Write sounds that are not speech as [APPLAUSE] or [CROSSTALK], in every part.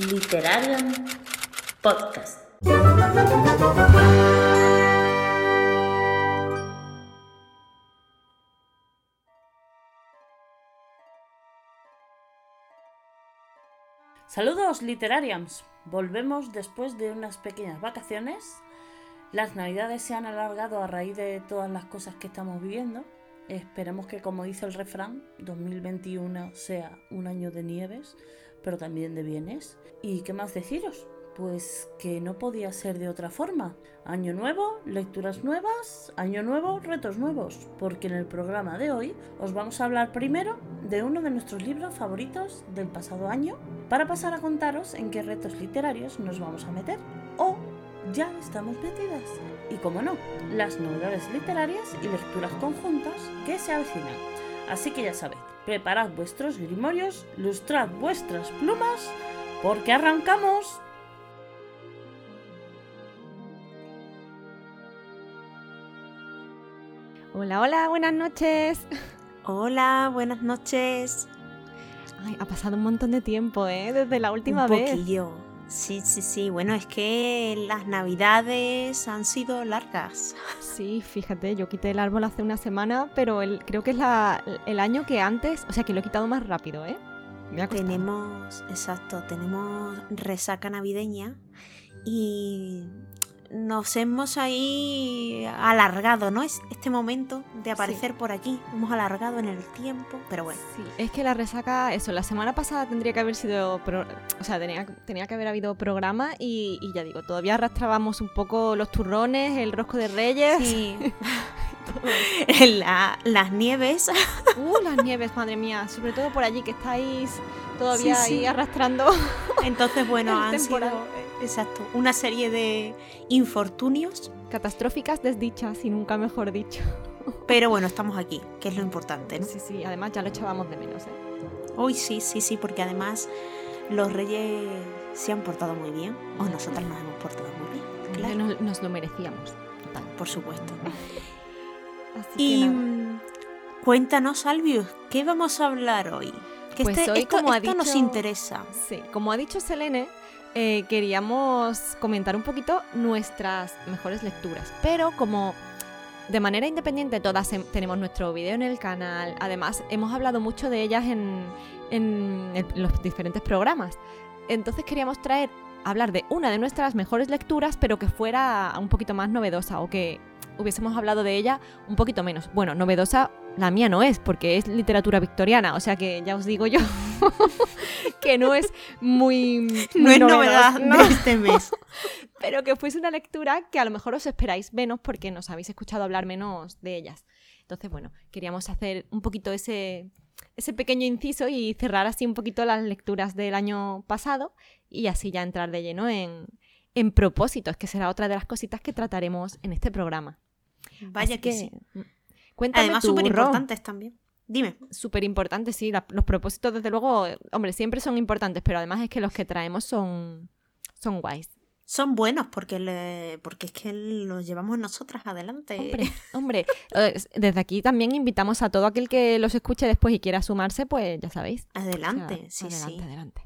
Literarium Podcast. Saludos Literariums. Volvemos después de unas pequeñas vacaciones. Las navidades se han alargado a raíz de todas las cosas que estamos viviendo. Esperemos que, como dice el refrán, 2021 sea un año de nieves, pero también de bienes. ¿Y qué más deciros? Pues que no podía ser de otra forma. Año nuevo, lecturas nuevas, año nuevo, retos nuevos. Porque en el programa de hoy os vamos a hablar primero de uno de nuestros libros favoritos del pasado año, para pasar a contaros en qué retos literarios nos vamos a meter. O ya estamos metidas. Y como no, las novedades literarias y lecturas conjuntas que se avecinan. Así que ya sabéis, preparad vuestros grimorios, lustrad vuestras plumas, porque arrancamos. Hola, hola, buenas noches. Hola, buenas noches. Ay, ha pasado un montón de tiempo, ¿eh? Desde la última un vez. poquillo. Sí, sí, sí. Bueno, es que las navidades han sido largas. [LAUGHS] Sí, fíjate, yo quité el árbol hace una semana, pero el, creo que es la- el año que antes, o sea que lo he quitado más rápido, ¿eh? Me ha. Tenemos, exacto, tenemos resaca navideña y nos hemos ahí alargado, ¿no? Es este momento de aparecer por aquí. Hemos alargado en el tiempo, pero bueno. Sí, es que la resaca, eso, la semana pasada tendría que haber sido, pro- o sea, tenía, tenía que haber habido programa y, y ya digo, todavía arrastrábamos un poco los turrones, el rosco de reyes. Sí. [LAUGHS] La- las nieves. Uh, las nieves, madre mía, sobre todo por allí que estáis todavía Sí, sí. ahí arrastrando. Entonces, bueno, [LAUGHS] han sido. Exacto, una serie de infortunios, Catastróficas desdichas y nunca mejor dicho. [LAUGHS] pero bueno, estamos aquí, que es lo importante, ¿no? Sí, sí, además ya lo echábamos de menos, ¿eh? Hoy sí, sí, sí, porque además los reyes se han portado muy bien, o nosotras nos hemos portado muy bien, claro, Nos, nos lo merecíamos. Total. por supuesto. [LAUGHS] Así que Y mm, cuéntanos, Albius, ¿qué vamos a hablar hoy? Que Pues este- hoy, esto, como ha esto nos dicho- interesa. Sí, como ha dicho Selene, eh, queríamos comentar un poquito nuestras mejores lecturas. Pero como de manera independiente todas em- tenemos nuestro vídeo en el canal, además hemos hablado mucho de ellas en, los diferentes programas. Entonces queríamos traer, hablar de una de nuestras mejores lecturas, pero que fuera un poquito más novedosa o que hubiésemos hablado de ella un poquito menos. Bueno, novedosa la mía no es, porque es literatura victoriana, o sea que ya os digo yo [LAUGHS] que no es muy... [LAUGHS] No es novedad ¿no? de este mes. [LAUGHS] pero que fuese una lectura que a lo mejor os esperáis menos porque nos habéis escuchado hablar menos de ellas. Entonces, bueno, queríamos hacer un poquito ese, ese pequeño inciso y cerrar así un poquito las lecturas del año pasado y así ya entrar de lleno en, en propósitos, que será otra de las cositas que trataremos en este programa. Vaya que, sí. Cuéntame Además, súper importantes también. Dime. Súper importante, sí. la- los propósitos, desde luego, hombre, siempre son importantes, pero además es que los que traemos son, son guays. Son buenos porque, le- porque es que los llevamos nosotras adelante. Hombre, hombre, eh, desde aquí también invitamos a todo aquel que los escuche después y quiera sumarse, pues ya sabéis. O sea, Adelante, sí, adelante, sí. adelante.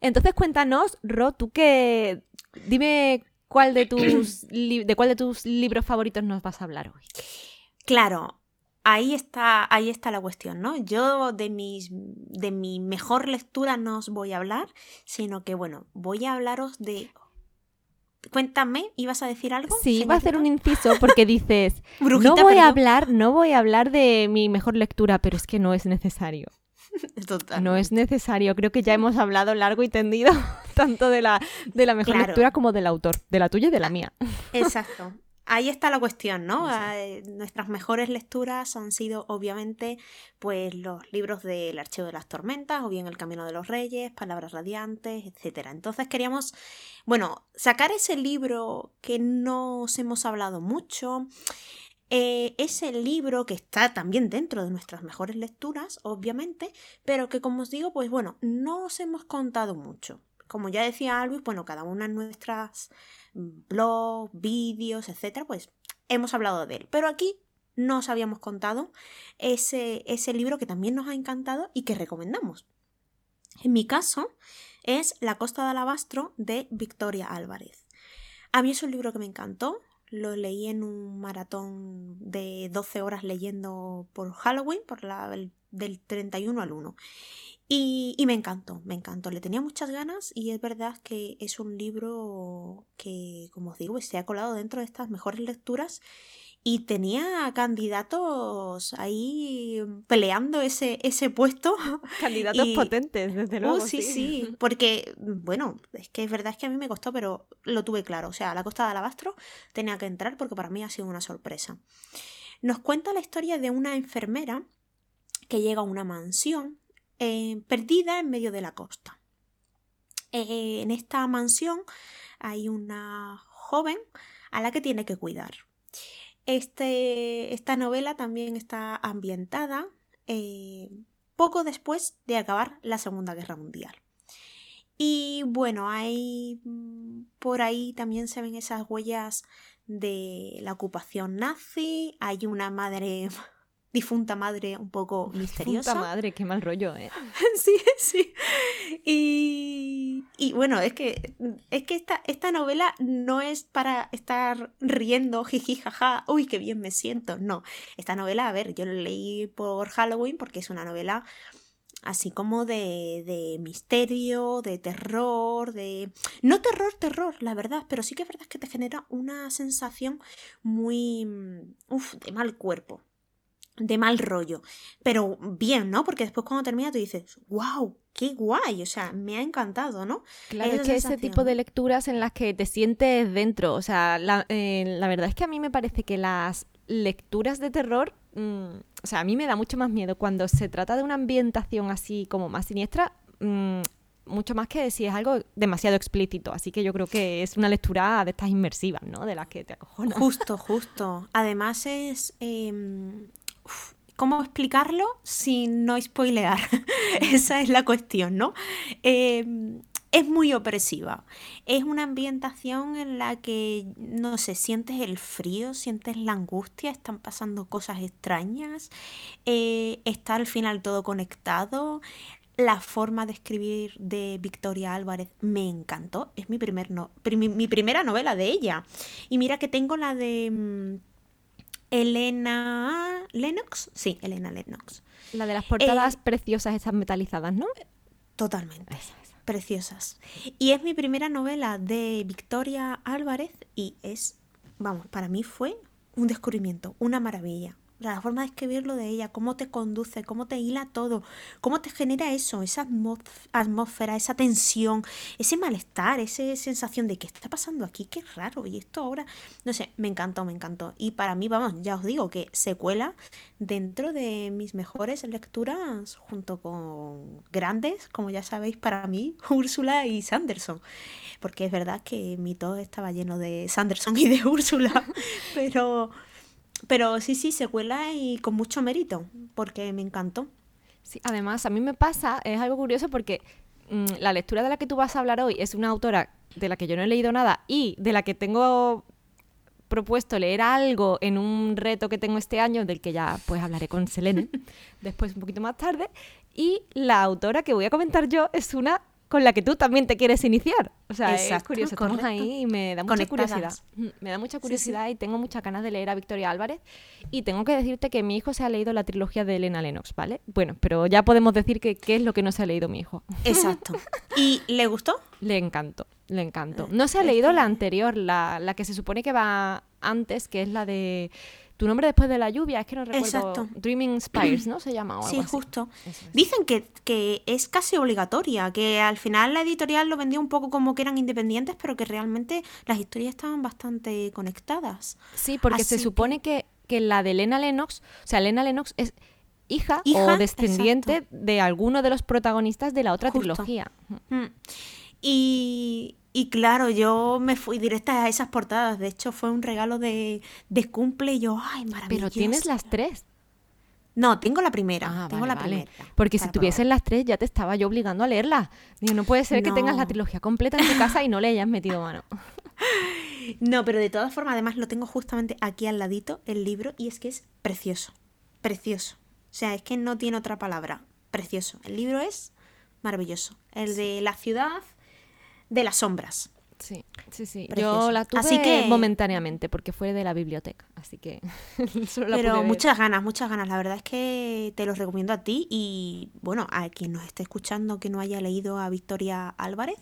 Entonces cuéntanos, Ro, tú que dime cuál de tus [CLEARS THROAT] de cuál de tus libros favoritos nos vas a hablar hoy. Claro, ahí está, ahí está la cuestión, ¿no? Yo de mis de mi mejor lectura no os voy a hablar, sino que bueno, voy a hablaros de Cuéntame, ¿ibas a decir algo? Sí, va a hacer un inciso porque [LAUGHS] dices, Brujita, no voy a hablar, no voy a hablar de mi mejor lectura, pero es que no es necesario. [LAUGHS] Total. No es necesario. Creo que ya hemos hablado largo y tendido [LAUGHS] tanto de la, de la mejor Claro. lectura como del autor, de la tuya y de la mía. Exacto. Ahí está la cuestión, ¿no? Sí. Eh, nuestras mejores lecturas han sido, obviamente, pues los libros del Archivo de las Tormentas, o bien El Camino de los Reyes, Palabras Radiantes, etcétera. Entonces queríamos, bueno, sacar ese libro que no os hemos hablado mucho. Eh, ese libro que está también dentro de nuestras mejores lecturas, obviamente, pero que como os digo, pues bueno, no os hemos contado mucho. Como ya decía Alvis, bueno, cada una en nuestras blogs, vídeos, etcétera, pues hemos hablado de él. Pero aquí no os habíamos contado ese, ese libro que también nos ha encantado y que recomendamos. En mi caso, es La Costa de Alabastro de Victoria Álvarez. A mí es un libro que me encantó. Lo leí en un maratón de 12 horas leyendo por Halloween, por la, del 31 al 1. Y, y, me encantó, me encantó. Le tenía muchas ganas y es verdad que es un libro que, como os digo, se ha colado dentro de estas mejores lecturas y tenía candidatos ahí peleando ese, ese puesto. [LAUGHS] Candidatos potentes, desde luego. Uh, sí, sí, [LAUGHS] porque, bueno, es que es verdad es que a mí me costó, pero lo tuve claro. O sea, la costa de Alabastro tenía que entrar porque para mí ha sido una sorpresa. Nos cuenta la historia de una enfermera que llega a una mansión eh, perdida en medio de la costa. Eh, en esta mansión hay una joven a la que tiene que cuidar. Este, esta novela también está ambientada eh, poco después de acabar la Segunda Guerra Mundial. Y bueno, hay mm, por ahí también se ven esas huellas de la ocupación nazi. Hay una madre difunta madre un poco misteriosa. Difunta madre, qué mal rollo, ¿eh? [LAUGHS] sí, sí. Y, y, bueno, es que, es que esta, esta novela no es para estar riendo, jiji, jaja, uy, qué bien me siento. No, esta novela, a ver, yo la leí por Halloween porque es una novela así como de, de, misterio, de terror, de... No terror, terror, la verdad, pero sí que es verdad que te genera una sensación muy... Uf, de mal cuerpo, de mal rollo. Pero bien, ¿no? Porque después cuando termina tú dices, wow, qué guay, o sea, me ha encantado, ¿no? Claro, es que ese tipo de lecturas en las que te sientes dentro, o sea, la, eh, la verdad es que a mí me parece que las lecturas de terror, mmm, o sea, a mí me da mucho más miedo cuando se trata de una ambientación así como más siniestra. Mmm, mucho más que si es algo demasiado explícito. Así que yo creo que es una lectura de estas inmersivas, ¿no? De las que te acojonas. Justo, [LAUGHS] justo. Además es... Eh, ¿Cómo explicarlo sin no spoilear? [LAUGHS] Esa es la cuestión, ¿no? Em, es muy opresiva. Es una ambientación en la que, no sé, sientes el frío, sientes la angustia, están pasando cosas extrañas, eh, está al final todo conectado. La forma de escribir de Victoria Álvarez me encantó. Es mi, primer mi primera novela de ella. Y mira que tengo la de mm, Elena Lennox. Sí, Elena Lennox. La de las portadas eh, preciosas, esas metalizadas, ¿no? Totalmente. Preciosas. Y es mi primera novela de Victoria Álvarez y es, vamos, para mí fue un descubrimiento, una maravilla la forma de escribirlo de ella, cómo te conduce, cómo te hila todo, cómo te genera eso, esa atmósfera, esa tensión, ese malestar, esa sensación de qué está pasando aquí, qué raro, y esto ahora, no sé, me encantó, me encantó. Y para mí, vamos, ya os digo que se cuela dentro de mis mejores lecturas junto con grandes, como ya sabéis, para mí, [LAUGHS] Úrsula y Sanderson. Porque es verdad que mi todo estaba lleno de Sanderson y de Úrsula, [LAUGHS] pero... Pero sí, sí, secuela y con mucho mérito, porque me encantó. Sí, además, a mí me pasa, es algo curioso porque mm, la lectura de la que tú vas a hablar hoy es una autora de la que yo no he leído nada y de la que tengo propuesto leer algo en un reto que tengo este año, del que ya pues hablaré con Selene [LAUGHS] después un poquito más tarde. Y la autora que voy a comentar yo es una con la que tú también te quieres iniciar. O sea, es curioso, estamos ahí y me da mucha curiosidad. Me da mucha curiosidad y tengo muchas ganas de leer a Victoria Álvarez. Y tengo que decirte que mi hijo se ha leído la trilogía de Elena Lennox, ¿vale? Bueno, pero ya podemos decir que qué es lo que no se ha leído mi hijo. Exacto. ¿Y le gustó? Le encantó, le encantó. No se ha leído la anterior, la, la que se supone que va antes, que es la de tu nombre después de la lluvia, es que no recuerdo. Exacto. Dreaming Spires, ¿no? Se llama. sí, justo. Dicen que, que, es casi obligatoria, que al final la editorial lo vendía un poco como que eran independientes, pero que realmente las historias estaban bastante conectadas. Sí, porque se supone que, que la de Lena Lennox, o sea, Lena Lennox es hija, o descendiente de alguno de los protagonistas de la otra trilogía. Mm. Y, y claro, yo me fui directa a esas portadas. De hecho, fue un regalo de, de cumple y yo, ay, maravilloso. Pero tienes las tres. No, tengo la primera. Ah, tengo la primera. Porque si tuviesen las tres, ya te estaba yo obligando a leerlas. Digo, no puede ser que tengas la trilogía completa en tu casa y no le hayas metido mano. [LAUGHS] No, pero de todas formas, además lo tengo justamente aquí al ladito, el libro, y es que es precioso. Precioso. O sea, es que no tiene otra palabra. Precioso. El libro es maravilloso. El de la ciudad de las sombras. Sí, sí, sí. Precioso. Yo la tuve Así que- momentáneamente porque fue de la biblioteca, así que [LAUGHS] solo la pude Pero muchas ganas, muchas ganas. La verdad es que te los recomiendo a ti y, bueno, a quien nos esté escuchando que no haya leído a Victoria Álvarez,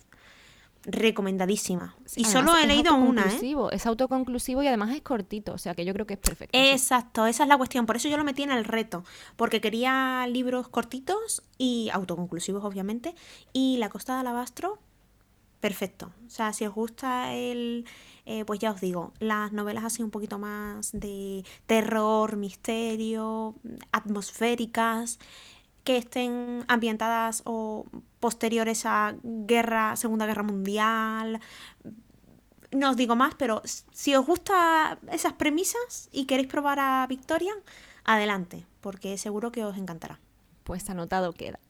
recomendadísima. y solo he leído una, ¿eh? Es autoconclusivo y además es cortito, o sea que yo creo que es perfecto. sí. Exacto, esa es la cuestión. Por eso yo lo metí en el reto. Porque quería libros cortitos y autoconclusivos, obviamente. Y La Costa de Alabastro, perfecto. O sea, si os gusta el. eh, pues ya os digo, las novelas así un poquito más de terror, misterio, atmosféricas, que estén ambientadas o posteriores a guerra, Segunda Guerra Mundial, no os digo más, pero si os gustan esas premisas y queréis probar a Victoria, adelante, porque seguro que os encantará. Pues anotado queda.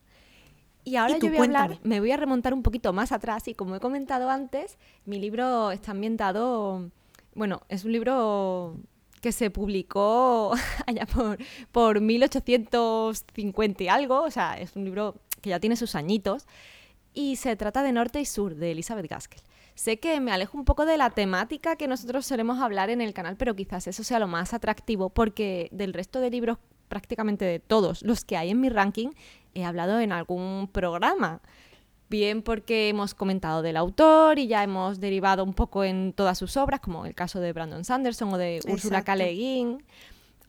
Y ahora Y yo voy a hablar, me voy a remontar un poquito más atrás y como he comentado antes, mi libro está ambientado, bueno, es un libro que se publicó [LAUGHS] allá por, por 1850 y algo, o sea, es un libro que ya tiene sus añitos y se trata de Norte y Sur, de Elizabeth Gaskell. Sé que me alejo un poco de la temática que nosotros solemos hablar en el canal, pero quizás eso sea lo más atractivo porque del resto de libros, prácticamente de todos los que hay en mi ranking, he hablado en algún programa. Bien porque hemos comentado del autor y ya hemos derivado un poco en todas sus obras, como el caso de Brandon Sanderson o de Úrsula. K. Le Guin,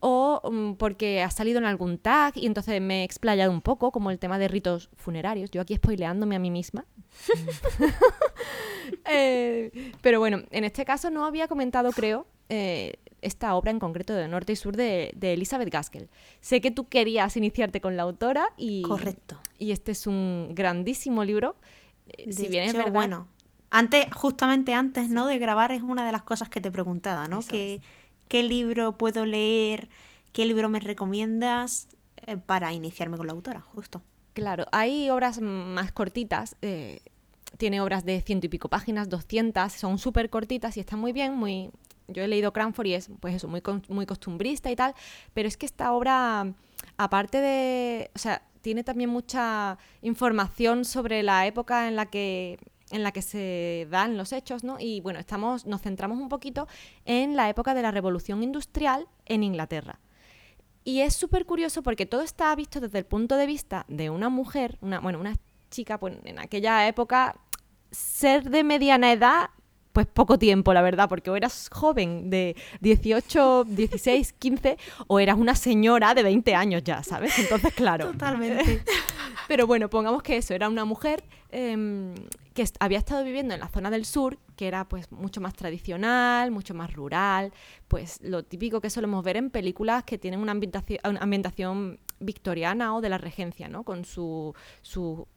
o mm, porque ha salido en algún tag y entonces me he explayado un poco, como el tema de ritos funerarios. Yo aquí spoileándome a mí misma. [LAUGHS] Eh, pero bueno, en este caso no había comentado, creo, eh, esta obra en concreto de Norte y Sur de, de Elizabeth Gaskell. Sé que tú querías iniciarte con la autora y, Correcto. y este es un grandísimo libro. Eh, si bien es verdad, bueno, antes, justamente antes, ¿no? De grabar es una de las cosas que te preguntaba, ¿no? ¿Qué, ¿Qué libro puedo leer? ¿Qué libro me recomiendas eh, para iniciarme con la autora? Justo. Claro, hay obras más cortitas. eh, tiene obras de ciento y pico páginas, 200, son súper cortitas y están muy bien, muy... Yo he leído Cranford y es, pues eso, muy, muy costumbrista y tal, pero es que esta obra, aparte de... O sea, tiene también mucha información sobre la época en la que en la que se dan los hechos, ¿no? Y bueno, estamos, nos centramos un poquito en la época de la Revolución Industrial en Inglaterra. Y es súper curioso porque todo está visto desde el punto de vista de una mujer, una, bueno, una chica, pues en aquella época, ser de mediana edad, pues poco tiempo, la verdad, porque o eras joven de 18, 16, 15, o eras una señora de 20 años ya, ¿sabes? Entonces, claro. Totalmente. [LAUGHS] Pero bueno, pongamos que eso, era una mujer em, que había estado viviendo en la zona del sur, que era pues mucho más tradicional, mucho más rural, pues lo típico que solemos ver en películas que tienen una ambientación, una ambientación victoriana o de la regencia, ¿no? Con su, su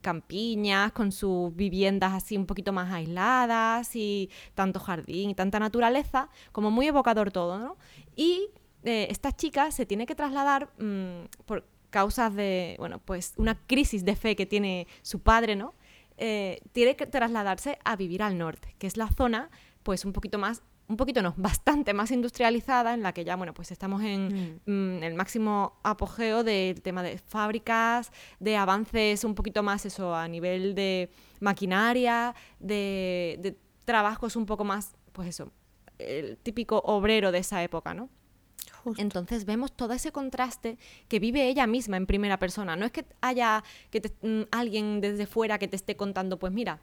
campiñas, con sus viviendas así un poquito más aisladas y tanto jardín y tanta naturaleza, como muy evocador todo, ¿no? Y eh, esta chica se tiene que trasladar mm, por causas de, bueno, pues una crisis de fe que tiene su padre, ¿no? Eh, tiene que trasladarse a vivir al norte, que es la zona, pues un poquito más, un poquito no, bastante más industrializada, en la que ya, bueno, pues estamos en mm, el máximo apogeo del tema de fábricas, de avances un poquito más eso a nivel de maquinaria, de, de trabajos un poco más, pues eso, el típico obrero de esa época, ¿no? Justo. Entonces vemos todo ese contraste que vive ella misma en primera persona. No es que haya que te- mm, alguien desde fuera que te esté contando, pues mira,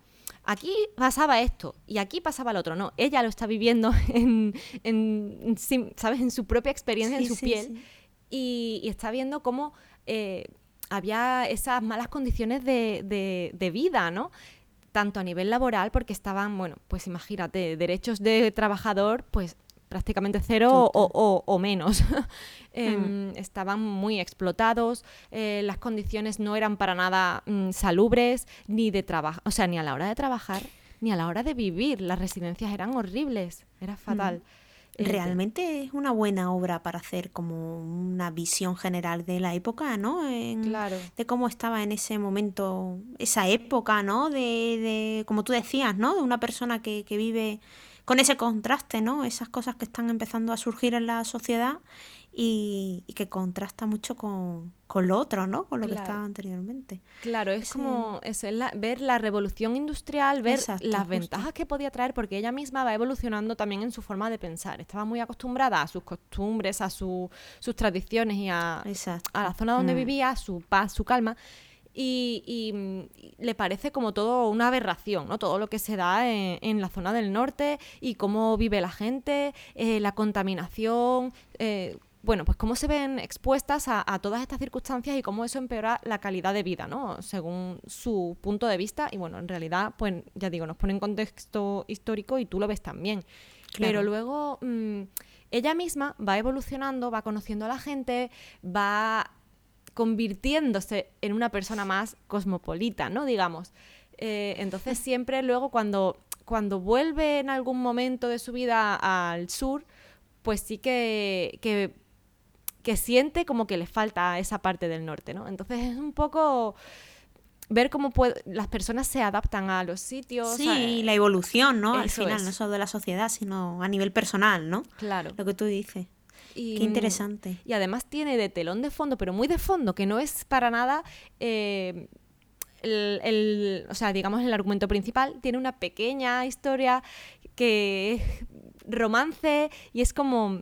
aquí pasaba esto y aquí pasaba lo otro. No, ella lo está viviendo [LAUGHS] en, en- ¿sabes? en su propia experiencia, en su sí, piel. sí. Y, y está viendo cómo eh, había esas malas condiciones de, de- de vida, ¿no? Tanto a nivel laboral, porque estaban, bueno, pues imagínate, derechos de trabajador, pues prácticamente cero o, o- o menos. [LAUGHS] Em, Estaban muy explotados, eh, las condiciones no eran para nada mm, salubres, ni de trabajo, o sea, ni a la hora de trabajar, ni a la hora de vivir. Las residencias eran horribles, era fatal. Eh, Realmente es una buena obra para hacer como una visión general de la época, ¿no? En- Claro. De cómo estaba en ese momento, esa época, ¿no? De, de como tú decías, ¿no? De una persona que, que vive con ese contraste, ¿no? Esas cosas que están empezando a surgir en la sociedad y, que contrasta mucho con, lo otro, ¿no? Con lo que estaba anteriormente. Claro, es como es ver la revolución industrial, ver las ventajas que podía traer, porque ella misma va evolucionando también en su forma de pensar. Estaba muy acostumbrada a sus costumbres, a sus tradiciones y a, a la zona donde mm. vivía, su paz, su calma y, mm, le parece como todo una aberración, ¿no? Todo lo que se da en, la zona del norte y cómo vive la gente, eh, la contaminación, eh, bueno, pues cómo se ven expuestas a, todas estas circunstancias y cómo eso empeora la calidad de vida, ¿no? Según su punto de vista. Y bueno, en realidad, pues ya digo, nos pone en contexto histórico y tú lo ves también. Pero luego mm, ella misma va evolucionando, va conociendo a la gente, va convirtiéndose en una persona más cosmopolita, ¿no? Digamos. Eh, entonces [LAUGHS] siempre luego cuando, cuando vuelve en algún momento de su vida al sur, pues sí que, que, siente como que le falta esa parte del norte, ¿no? Entonces es un poco ver cómo las personas se adaptan a los sitios. Sí, la evolución, ¿no? Al final, no solo de la sociedad, sino a nivel personal, ¿no? Claro. Lo que tú dices. Qué interesante. Y además tiene de telón de fondo, pero muy de fondo, que no es para nada... Eh, el, o sea, digamos, el argumento principal tiene una pequeña historia que es romance y es como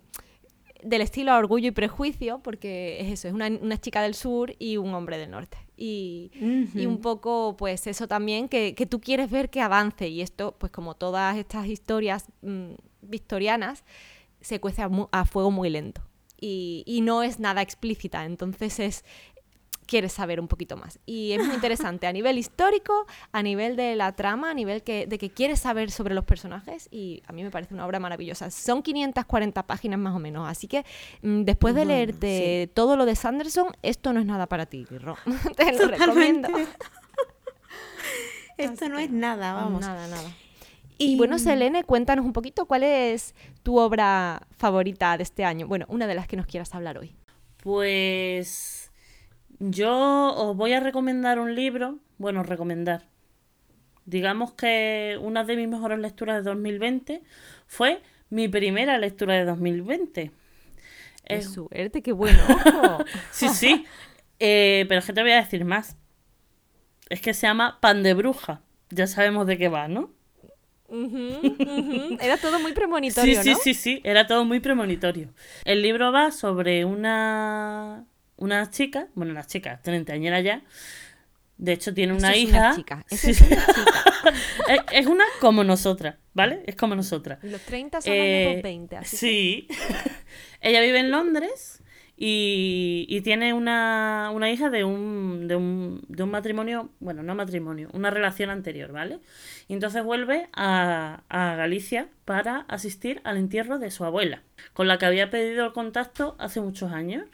del estilo Orgullo y Prejuicio, porque es eso, es una, chica del sur y un hombre del norte. Y, un poco, pues eso también, que, tú quieres ver que avance. Y esto, pues como todas estas historias mm, victorianas, se cuece a, fuego muy lento y, no es nada explícita, entonces es quieres saber un poquito más. Y es muy [LAUGHS] interesante a nivel histórico, a nivel de la trama, a nivel que, de que quieres saber sobre los personajes y a mí me parece una obra maravillosa. Son 540 páginas más o menos, así que mm, después de leerte todo lo de Sanderson, esto no es nada para ti, Ro. [LAUGHS] Te lo recomiendo. esto no es nada, vamos. Nada, nada. Y bueno, Selene, cuéntanos un poquito cuál es tu obra favorita de este año. Bueno, una de las que nos quieras hablar hoy. Pues yo os voy a recomendar un libro. Bueno, recomendar. Digamos que una de mis mejores lecturas de 2020 fue mi primera lectura de 2020. Qué suerte, qué bueno. [LAUGHS] sí, sí. Eh, pero es que te voy a decir más. Es que se llama Pan de Bruja. Ya sabemos de qué va, ¿no? Era todo muy premonitorio. Sí, sí, sí, sí, era todo muy premonitorio. El libro va sobre una, una chica, bueno, una chica, treintañera ya. De hecho, tiene una es hija. [LAUGHS] Una chica. [LAUGHS] Es, una es, una como nosotras, ¿vale? Es como nosotras. Los 30 son eh, 20. Así sí. [LAUGHS] Ella vive en Londres y, tiene una, hija de un, de, un, de un matrimonio, bueno, no matrimonio, una relación anterior, ¿vale? Y entonces vuelve a, a, Galicia para asistir al entierro de su abuela, con la que había pedido el contacto hace muchos años.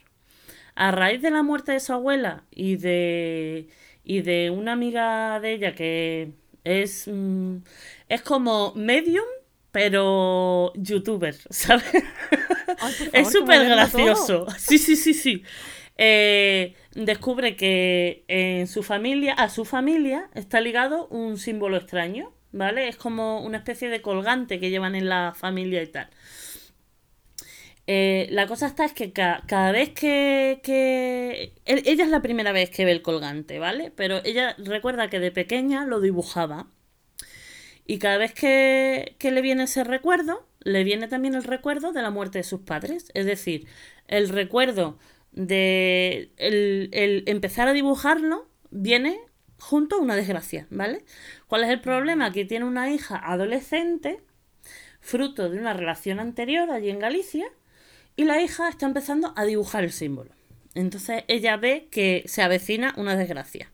A raíz de la muerte de su abuela y de, y de una amiga de ella que es, mm, es como medium, pero youtuber, [LAUGHS] ¿sabes? es súper gracioso. Sí, sí, sí, sí. Eh, descubre que en su familia, a su familia, está ligado un símbolo extraño, ¿vale? Es como una especie de colgante que llevan en la familia y tal. Eh, la cosa está es que cada vez que, que, Ella es la primera vez que ve el colgante, ¿vale? Pero ella recuerda que de pequeña lo dibujaba. Y cada vez que, le viene ese recuerdo, le viene también el recuerdo de la muerte de sus padres. Es decir, el recuerdo de el, empezar a dibujarlo viene junto a una desgracia, ¿vale? ¿Cuál es el problema? Que tiene una hija adolescente, fruto de una relación anterior allí en Galicia, y la hija está empezando a dibujar el símbolo. Entonces ella ve que se avecina una desgracia.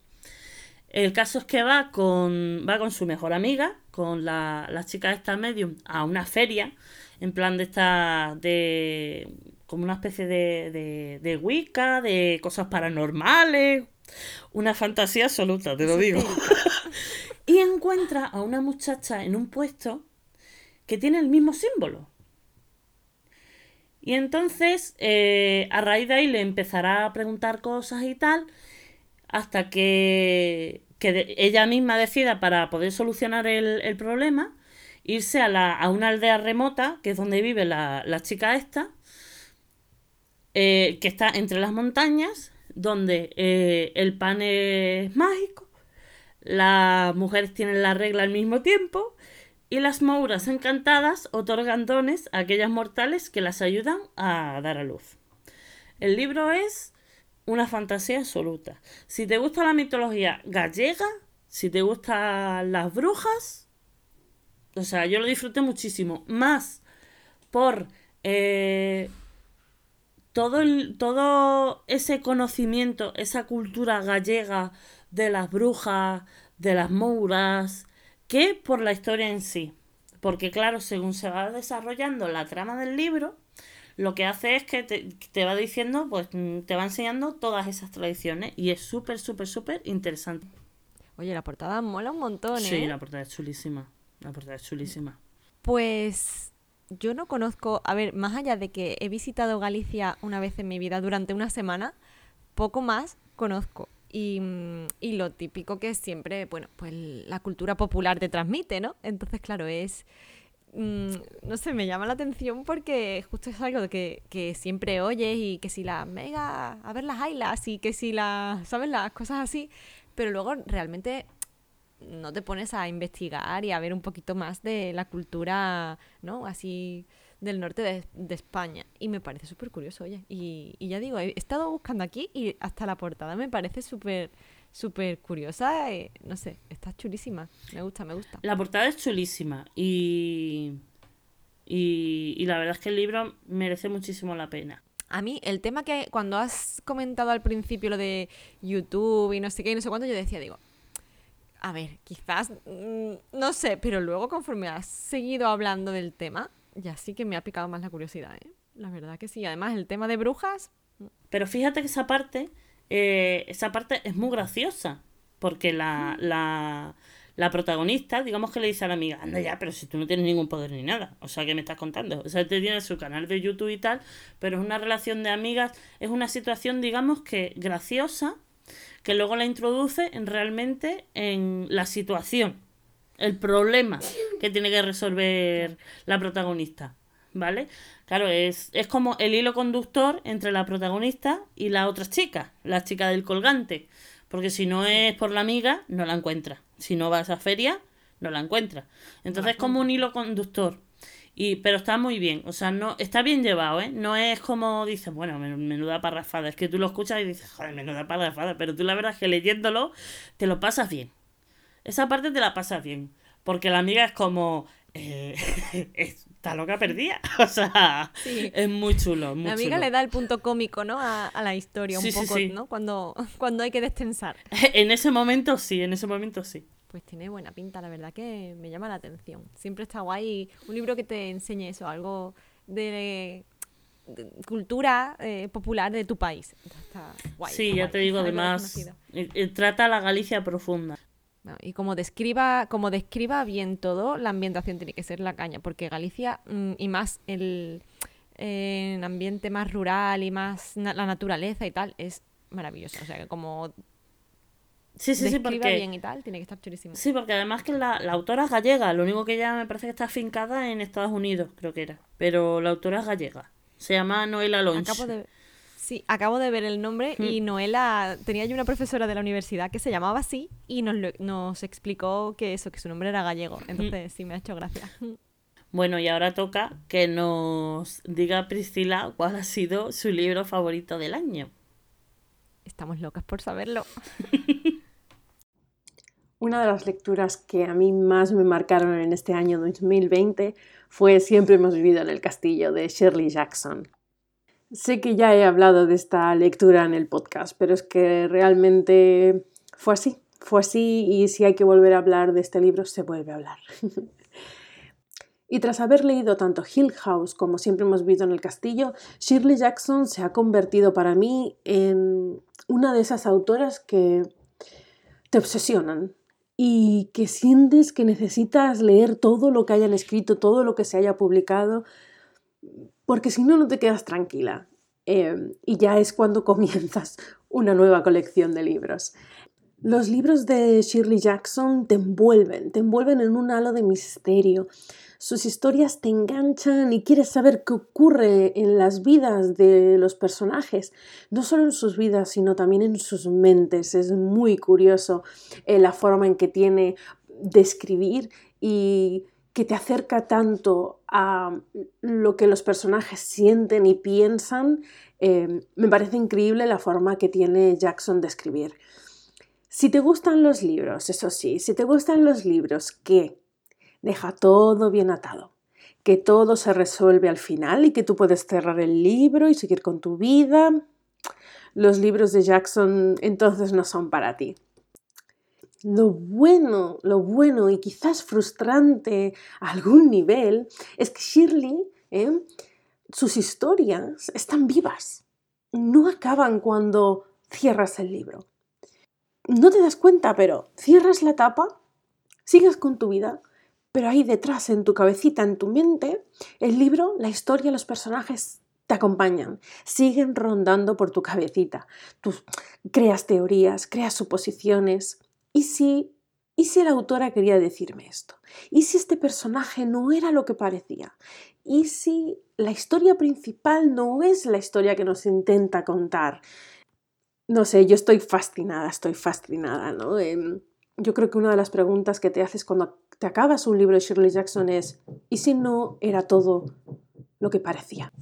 El caso es que va con, va con su mejor amiga, con la, la chica esta medium, a una feria, en plan de esta, de, como una especie de, de, de Wicca, de cosas paranormales, una fantasía absoluta, te lo digo. [LAUGHS] y encuentra a una muchacha en un puesto que tiene el mismo símbolo. Y entonces, eh, a raíz de ahí le empezará a preguntar cosas y tal, hasta que, ella misma decida para poder solucionar el, problema, irse a, la, a, una aldea remota, que es donde vive la, chica esta, eh, que está entre las montañas, donde eh, el pan es mágico, las mujeres tienen la regla al mismo tiempo y las mouras encantadas otorgan dones a aquellas mortales que las ayudan a dar a luz. El libro es una fantasía absoluta. Si te gusta la mitología gallega, si te gustan las brujas, o sea, yo lo disfruté muchísimo. Más por eh, todo, el, todo ese conocimiento, esa cultura gallega de las brujas, de las mouras, que por la historia en sí. Porque claro, según se va desarrollando la trama del libro, lo que hace es que te, va diciendo, pues te va enseñando todas esas tradiciones y es súper, súper, súper interesante. Oye, la portada mola un montón, ¿eh? Sí, la portada es chulísima. La portada es chulísima. Pues yo no conozco, a ver, más allá de que he visitado Galicia una vez en mi vida durante una semana, poco más conozco. Y, mm, y, lo típico que siempre, bueno, pues la cultura popular te transmite, ¿no? Entonces, claro, es, mm, no sé, me llama la atención porque justo es algo que, que siempre oyes y que si las mega, a ver las ailas y que si las, ¿sabes? Las cosas así, pero luego realmente no te pones a investigar y a ver un poquito más de la cultura, ¿no? Así del norte de, España. Y me parece súper curioso, oye. Y, ya digo, he estado buscando aquí y hasta la portada me parece súper súper curiosa. Eh, no sé, está chulísima. Me gusta, me gusta. La portada es chulísima y, y, y la verdad es que el libro merece muchísimo la pena. A mí, el tema que cuando has comentado al principio lo de YouTube y no sé qué y no sé cuánto, yo decía, digo, a ver, quizás, mm, no sé, pero luego conforme has seguido hablando del tema, ya sí que me ha picado más la curiosidad, ¿eh? La verdad que sí. Además, el tema de brujas... Mm. Pero fíjate que esa parte, eh, esa parte es muy graciosa, porque la, la, la protagonista, digamos que le dice a la amiga, anda ya, pero si tú no tienes ningún poder ni nada, o sea, ¿qué me estás contando? O sea, te tiene su canal de YouTube y tal, pero es una relación de amigas, es una situación, digamos que graciosa, que luego la introduce en, realmente en la situación, el problema que tiene que resolver la protagonista. ¿Vale? Claro, es, es como el hilo conductor entre la protagonista y la otra chica, la chica del colgante. Porque si no es por la amiga, no la encuentra. Si no vas a feria, no la encuentra. Entonces es como un hilo conductor. Y, pero está muy bien, o sea, no está bien llevado, ¿eh? No es como dices, bueno, menuda parrafada, es que tú lo escuchas y dices, joder, menuda parrafada, pero tú la verdad es que leyéndolo te lo pasas bien. Esa parte te la pasas bien, porque la amiga es como, eh, [LAUGHS] está loca perdida, [LAUGHS] o sea, es muy chulo. la amiga le da el punto cómico, ¿no? A, la historia, un poco, ¿no? Cuando, [LAUGHS] cuando hay que destensar. [LAUGHS] en ese momento sí, en ese momento sí pues tiene buena pinta, la verdad que me llama la atención. Siempre está guay un libro que te enseñe eso, algo de, cultura eh, popular de tu país. Está guay, sí, ya te digo, además, eh, eh, trata la Galicia profunda. Y como describa, como describa bien todo, la ambientación tiene que ser la caña, porque Galicia, mm, y más el ambiente más rural y más la naturaleza y tal, es maravilloso. O sea, que como Sí, sí, sí, porque... bien y tal, tiene que estar chulísimo. Sí, porque además que la, autora es gallega, lo único que ella me parece que está afincada en Estados Unidos, creo que era. Pero la autora es gallega. Se llama Noela Lonch. Acabo de... Sí, acabo de ver el nombre y hmm. Noela tenía yo una profesora de la universidad que se llamaba así y nos, nos explicó que eso, que su nombre era gallego. Hmm. Entonces sí me ha hecho gracia. [LAUGHS] Bueno, y ahora toca que nos diga Priscila cuál ha sido su libro favorito del año. Estamos locas por saberlo. [LAUGHS] Una de las lecturas que a mí más me marcaron en este año 2020 fue Siempre hemos vivido en el castillo de Shirley Jackson. Sé que ya he hablado de esta lectura en el podcast, pero es que realmente fue así, fue así y si hay que volver a hablar de este libro, se vuelve a hablar. [LAUGHS] y tras haber leído tanto Hill House como Siempre hemos vivido en el castillo, Shirley Jackson se ha convertido para mí en una de esas autoras que te obsesionan, y que sientes que necesitas leer todo lo que hayan escrito, todo lo que se haya publicado, porque si no, no te quedas tranquila. Em, y ya es cuando [LAUGHS] comienzas una nueva colección de libros. Los libros de Shirley Jackson te envuelven, te envuelven en un halo de misterio. sus historias te enganchan y quieres saber qué ocurre en las vidas de los personajes, no solo en sus vidas, sino también en sus mentes. Es muy curioso eh, la forma en que tiene de escribir y que te acerca tanto a lo que los personajes sienten y piensan. Eh, me parece increíble la forma que tiene Jackson de escribir. Si te gustan los libros, eso sí, si te gustan los libros que deja todo bien atado, que todo se resuelve al final y que tú puedes cerrar el libro y seguir con tu vida, los libros de Jackson entonces no son para ti. Lo bueno, lo bueno y quizás frustrante a algún nivel es que Shirley, ¿eh? sus historias están vivas, no acaban cuando cierras el libro. No te das cuenta, pero cierras la tapa, sigues con tu vida, pero ahí detrás, en tu cabecita, en tu mente, el libro, la historia, los personajes te acompañan, siguen rondando por tu cabecita. Tú creas teorías, creas suposiciones, ¿Y si, ¿Y si la autora quería decirme esto? ¿Y si este personaje no era lo que parecía? ¿Y si la historia principal no es la historia que nos intenta contar? No sé, yo estoy fascinada, estoy fascinada, ¿no? Em, yo creo que una de las preguntas que te haces cuando te acabas un libro de Shirley Jackson es, ¿y si no era todo lo que parecía?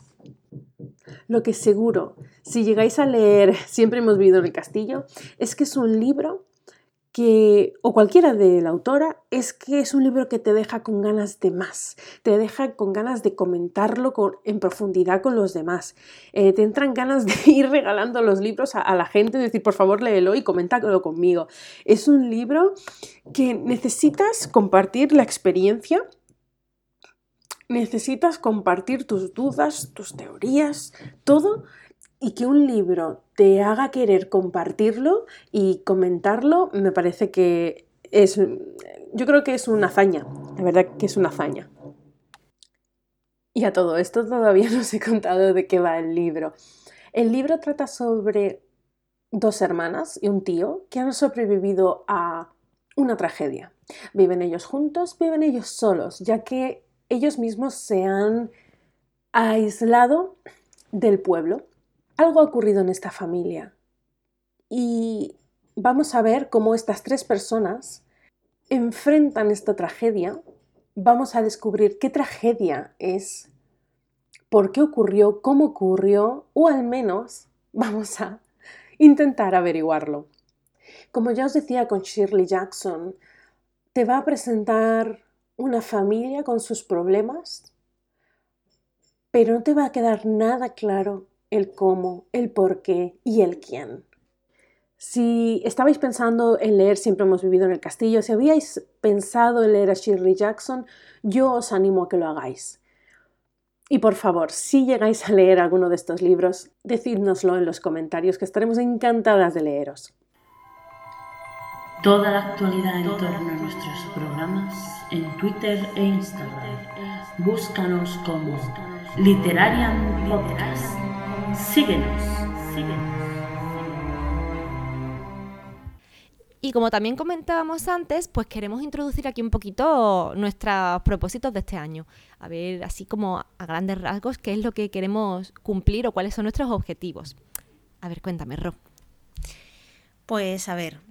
Lo que seguro, si llegáis a leer [LAUGHS] Siempre hemos vivido en el castillo, es que es un libro o cualquiera de la autora, es que es un libro que te deja con ganas de más, te deja con ganas de comentarlo en profundidad con los demás, eh, te entran ganas de [LAUGHS] ir regalando los libros a, la gente, decir, por favor, léelo y coméntalo conmigo. Es un libro que necesitas compartir la experiencia necesitas compartir tus dudas, tus teorías, todo y que un libro te haga querer compartirlo y comentarlo, me parece que es, yo creo que es una hazaña, la verdad que es una hazaña. Y a todo esto todavía [LAUGHS] no os he contado de qué va el libro. El libro trata sobre dos hermanas y un tío que han sobrevivido a una tragedia. Viven ellos juntos, viven ellos solos, ya que ellos mismos se han aislado del pueblo algo ha ocurrido en esta familia y vamos a ver cómo estas tres personas enfrentan esta tragedia. Vamos a descubrir qué tragedia es, por qué ocurrió, cómo ocurrió, o al menos [LAUGHS] vamos a intentar averiguarlo. Como ya os decía con Shirley Jackson, te va a presentar una familia con sus problemas, pero no te va a quedar nada claro el cómo, el por qué y el quién. Si estabais pensando en leer Siempre hemos vivido en el castillo, si habíais pensado en leer a Shirley Jackson, yo os animo a que lo hagáis. Y por favor, si llegáis a leer alguno de estos libros, decídnoslo en los comentarios, que estaremos encantadas de leeros. Toda la actualidad en torno a nuestros programas en Twitter e Instagram. Búscanos como Literarian Podcast. Síguenos. Síguenos. Y como también comentábamos antes, pues queremos introducir aquí un poquito nuestros propósitos de este año. A ver, así como a grandes rasgos, qué es lo que queremos cumplir o cuáles son nuestros objetivos. A ver, cuéntame, Ro. Pues a ver,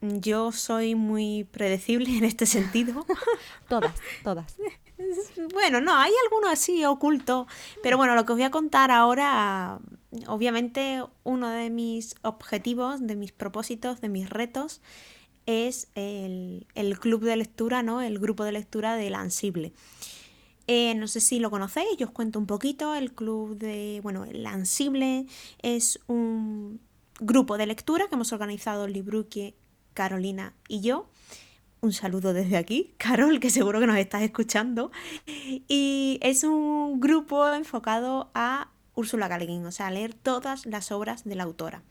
yo soy muy predecible en este sentido. [LAUGHS] todas, todas. [LAUGHS] Bueno, no, hay alguno así oculto, pero bueno, lo que os voy a contar ahora, obviamente uno de mis objetivos, de mis propósitos, de mis retos, es el, club de lectura, ¿no? El grupo de lectura del Ansible. Eh, no sé si lo conocéis, yo os cuento un poquito. El club de, bueno, el Ansible es un grupo de lectura que hemos organizado Libruque, Carolina y yo un saludo desde aquí, [LAUGHS] Carol, que seguro que nos estás escuchando. Y es un grupo enfocado a Úrsula K. o sea, a leer todas las obras de la autora.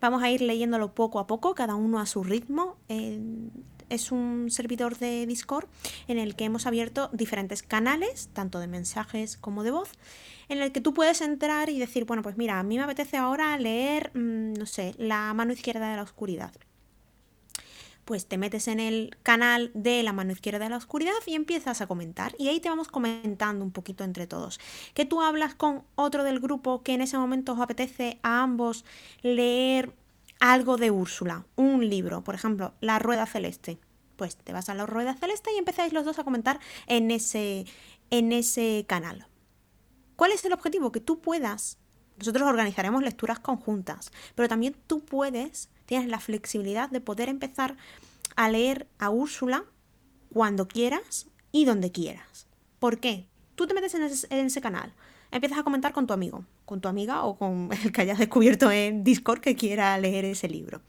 Vamos a ir leyéndolo poco a poco, cada uno a su ritmo. es un servidor de Discord en el que hemos abierto diferentes canales, tanto de mensajes como de voz, en el que tú puedes entrar y decir, bueno, pues mira, a mí me apetece ahora leer, mm, no sé, La mano izquierda de la oscuridad pues te metes en el canal de la mano izquierda de la oscuridad y empiezas a comentar. Y ahí te vamos comentando un poquito entre todos. Que tú hablas con otro del grupo que en ese momento os apetece a ambos leer algo de Úrsula, un libro, por ejemplo, La Rueda Celeste. Pues te vas a la Rueda Celeste y empezáis los dos a comentar en ese, en ese canal. ¿Cuál es el objetivo? Que tú puedas. Nosotros organizaremos lecturas conjuntas, pero también tú puedes, tienes la flexibilidad de poder empezar a leer a Úrsula cuando quieras y donde quieras. ¿Por qué? Tú te metes en ese, en ese canal, empiezas a comentar con tu amigo, con tu amiga o con [LAUGHS] el que hayas descubierto en Discord que quiera leer ese libro.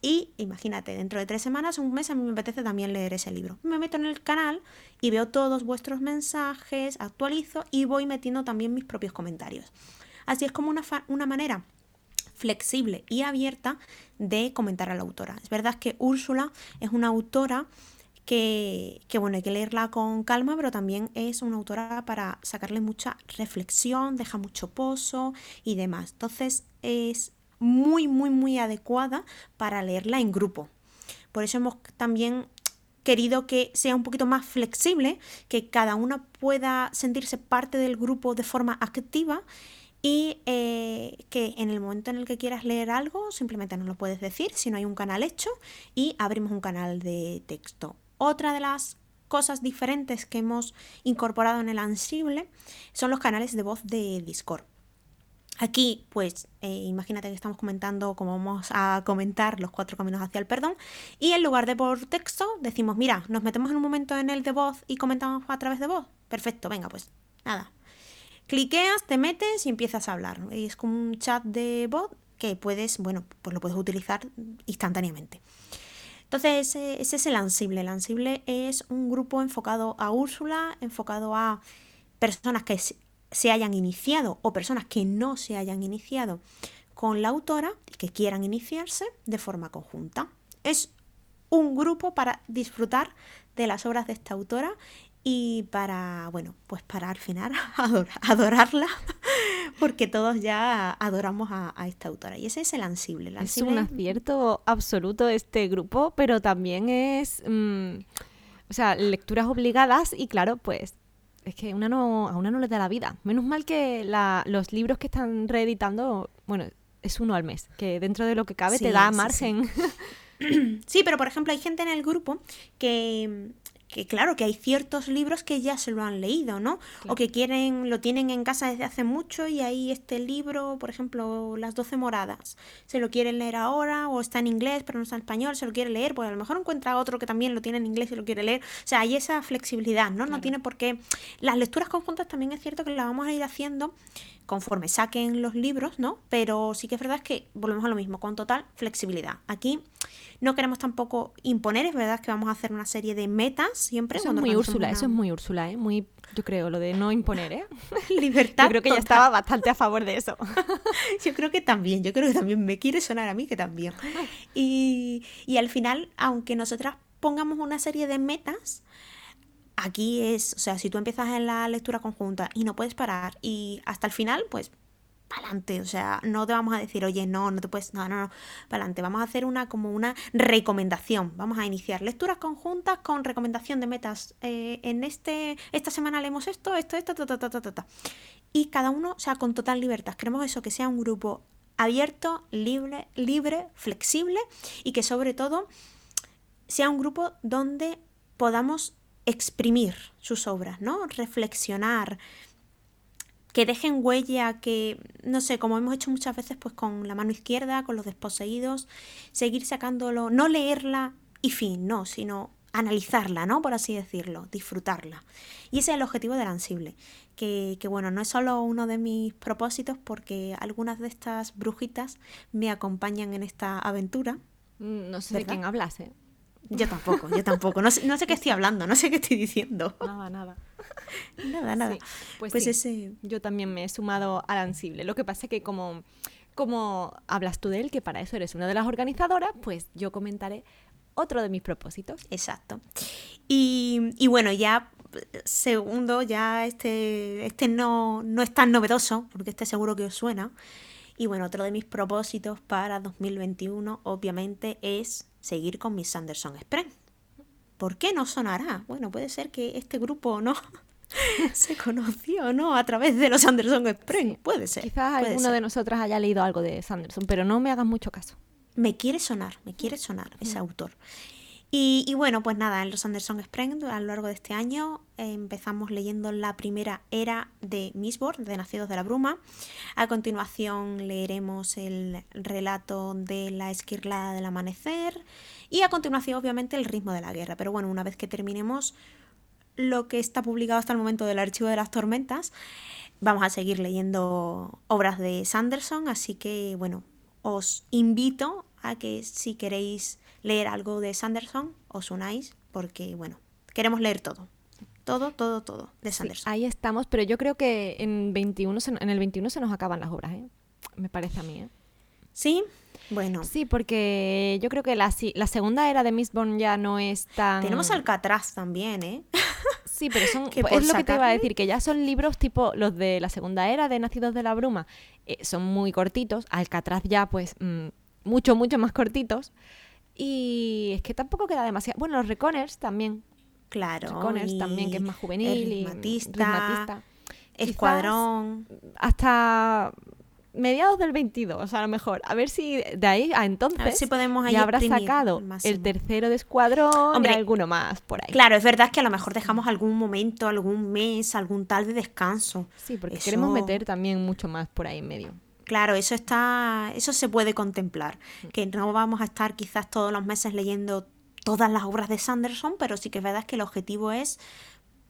Y imagínate, dentro de tres semanas, un mes, a mí me apetece también leer ese libro. Me meto en el canal y veo todos vuestros mensajes, actualizo y voy metiendo también mis propios comentarios. Así es como una, una manera flexible y abierta de comentar a la autora. Es verdad que Úrsula es una autora que, que, bueno, hay que leerla con calma, pero también es una autora para sacarle mucha reflexión, deja mucho pozo y demás. Entonces es muy, muy, muy adecuada para leerla en grupo. Por eso hemos también querido que sea un poquito más flexible, que cada una pueda sentirse parte del grupo de forma activa y eh, que en el momento en el que quieras leer algo simplemente nos lo puedes decir si no hay un canal hecho y abrimos un canal de texto. Otra de las cosas diferentes que hemos incorporado en el Ansible son los canales de voz de Discord. Aquí, pues, eh, imagínate que estamos comentando como vamos a comentar los cuatro caminos hacia el perdón. Y en lugar de por texto, decimos, mira, nos metemos en un momento en el de voz y comentamos a través de voz. Perfecto, venga, pues nada. Cliqueas, te metes y empiezas a hablar. Es como un chat de voz que puedes, bueno, pues lo puedes utilizar instantáneamente. Entonces, ese es el Ansible. El Ansible es un grupo enfocado a Úrsula, enfocado a personas que se hayan iniciado o personas que no se hayan iniciado con la autora y que quieran iniciarse de forma conjunta. Es un grupo para disfrutar de las obras de esta autora y para, bueno, pues para al final [LAUGHS] adorarla, [LAUGHS] porque todos ya adoramos a, esta autora. Y ese es el ansible. Es un acierto absoluto este grupo, pero también es, mm, o sea, lecturas obligadas y claro, pues es que una no, a una no le da la vida. Menos mal que los libros que están reeditando, bueno, es uno al mes, que dentro de lo que cabe te da margen. [CLEARS THROAT] sí, pero por ejemplo hay gente en el grupo que que claro, que hay ciertos libros que ya se lo han leído, ¿no? O que quieren, lo tienen en casa desde hace mucho y ahí este libro, por ejemplo, Las Doce Moradas, se lo quieren leer ahora o está en inglés pero no está en español, se lo quiere leer, pues a lo mejor encuentra otro que también lo tiene en inglés y lo quiere leer. O sea, hay esa flexibilidad, ¿no? No tiene por qué... Las lecturas conjuntas también es cierto que las vamos a ir haciendo conforme saquen los libros, ¿no? Pero sí que es verdad que volvemos a lo mismo, con total flexibilidad. Aquí no queremos tampoco imponer, es verdad que vamos a hacer una serie de metas siempre. Eso es muy Úrsula, eso es muy Úrsula, ¿eh? Muy, yo creo, lo de no imponer, ¿eh? [LAUGHS] Libertad. yo creo que ya estaba bastante a favor de eso. [LAUGHS] yo creo que también, yo creo que también me quiere sonar a mí que también. Y, y al final, aunque nosotras pongamos una serie de metas, aquí es, o sea, si tú empiezas en la lectura conjunta y no puedes parar y hasta el final, pues para adelante, o sea, no te vamos a decir, oye, no, no te puedes, no, no, no, adelante, vamos a hacer una como una recomendación, vamos a iniciar lecturas conjuntas con recomendación de metas, eh, en este, esta semana leemos esto, esto, esto, ta, ta, ta, ta, ta, y cada uno, o sea, con total libertad, queremos eso, que sea un grupo abierto, libre, libre, flexible y que sobre todo sea un grupo donde podamos exprimir sus obras, ¿no? Reflexionar, que dejen huella, que, no sé, como hemos hecho muchas veces, pues con la mano izquierda, con los desposeídos, seguir sacándolo, no leerla y fin, no, sino analizarla, ¿no? Por así decirlo, disfrutarla. Y ese es el objetivo del Ansible, que, que, bueno, no es solo uno de mis propósitos, porque algunas de estas brujitas me acompañan en esta aventura. Mm, no sé de quién hablas, ¿eh? Yo tampoco, yo tampoco. No sé, no sé qué estoy hablando, no sé qué estoy diciendo. Nada, nada. nada, nada. pues, pues ese... Yo también me he sumado al Ansible. Lo que pasa es que como, como hablas tú de él, que para eso eres una de las organizadoras, pues yo comentaré otro de mis propósitos. Exacto. Y, y bueno, ya segundo, ya este, este no, no es tan novedoso, porque este seguro que os suena. Y bueno, otro de mis propósitos para 2021, obviamente, es seguir con Miss Sanderson Spring. ¿Por qué no sonará? Bueno, puede ser que este grupo no [LAUGHS] se conoció, ¿no? A través de los Sanderson Spring. Puede ser. Quizás puede ser. de nosotras haya leído algo de Sanderson, pero no me hagas mucho caso. Me quiere sonar, me quiere sonar ese autor. Y, bueno, pues nada, en los Anderson Spring a lo largo de este año empezamos leyendo la primera era de Mistborn, de Nacidos de la Bruma. A continuación leeremos el relato de la esquirlada del amanecer y a continuación obviamente el ritmo de la guerra. Pero bueno, una vez que terminemos lo que está publicado hasta el momento del archivo de las tormentas, vamos a seguir leyendo obras de Sanderson, así que bueno, os invito a que si queréis leer algo de Sanderson, os unáis, porque bueno, queremos leer todo. Todo, todo, todo de Sí, Sanderson. ahí estamos, pero yo creo que en, 21 se- en el 21 se nos acaban las obras, ¿eh? Me parece a mí, ¿eh? ¿Sí? Bueno, Sí, porque yo creo que la, si- la segunda era de Mistborn ya no es tan... tenemos Alcatraz también, ¿eh? [LAUGHS] Sí, pero son, pues, es lo que te iba a decir, que ya son libros tipo los de la segunda era de Nacidos de la Bruma, eh, son muy cortitos, Alcatraz ya pues mm, mucho, mucho más cortitos, y es que tampoco queda demasiado... Bueno, los Reconers también, Claro. Reconers también, que es más juvenil, y. Quizás Escuadrón. Hasta mediados del 22, a lo mejor. A ver si de ahí a entonces A ver si podemos ya habrá sacado el tercero de Escuadrón Hombre, y alguno más por ahí. Claro, es verdad que a lo mejor dejamos algún momento, algún mes, algún tal de descanso. Sí, porque Eso- queremos meter también mucho más por ahí en medio. Claro, eso está, eso se puede contemplar. Que no vamos a estar quizás todos los meses leyendo todas las obras de Sanderson, pero sí que es verdad que el objetivo es,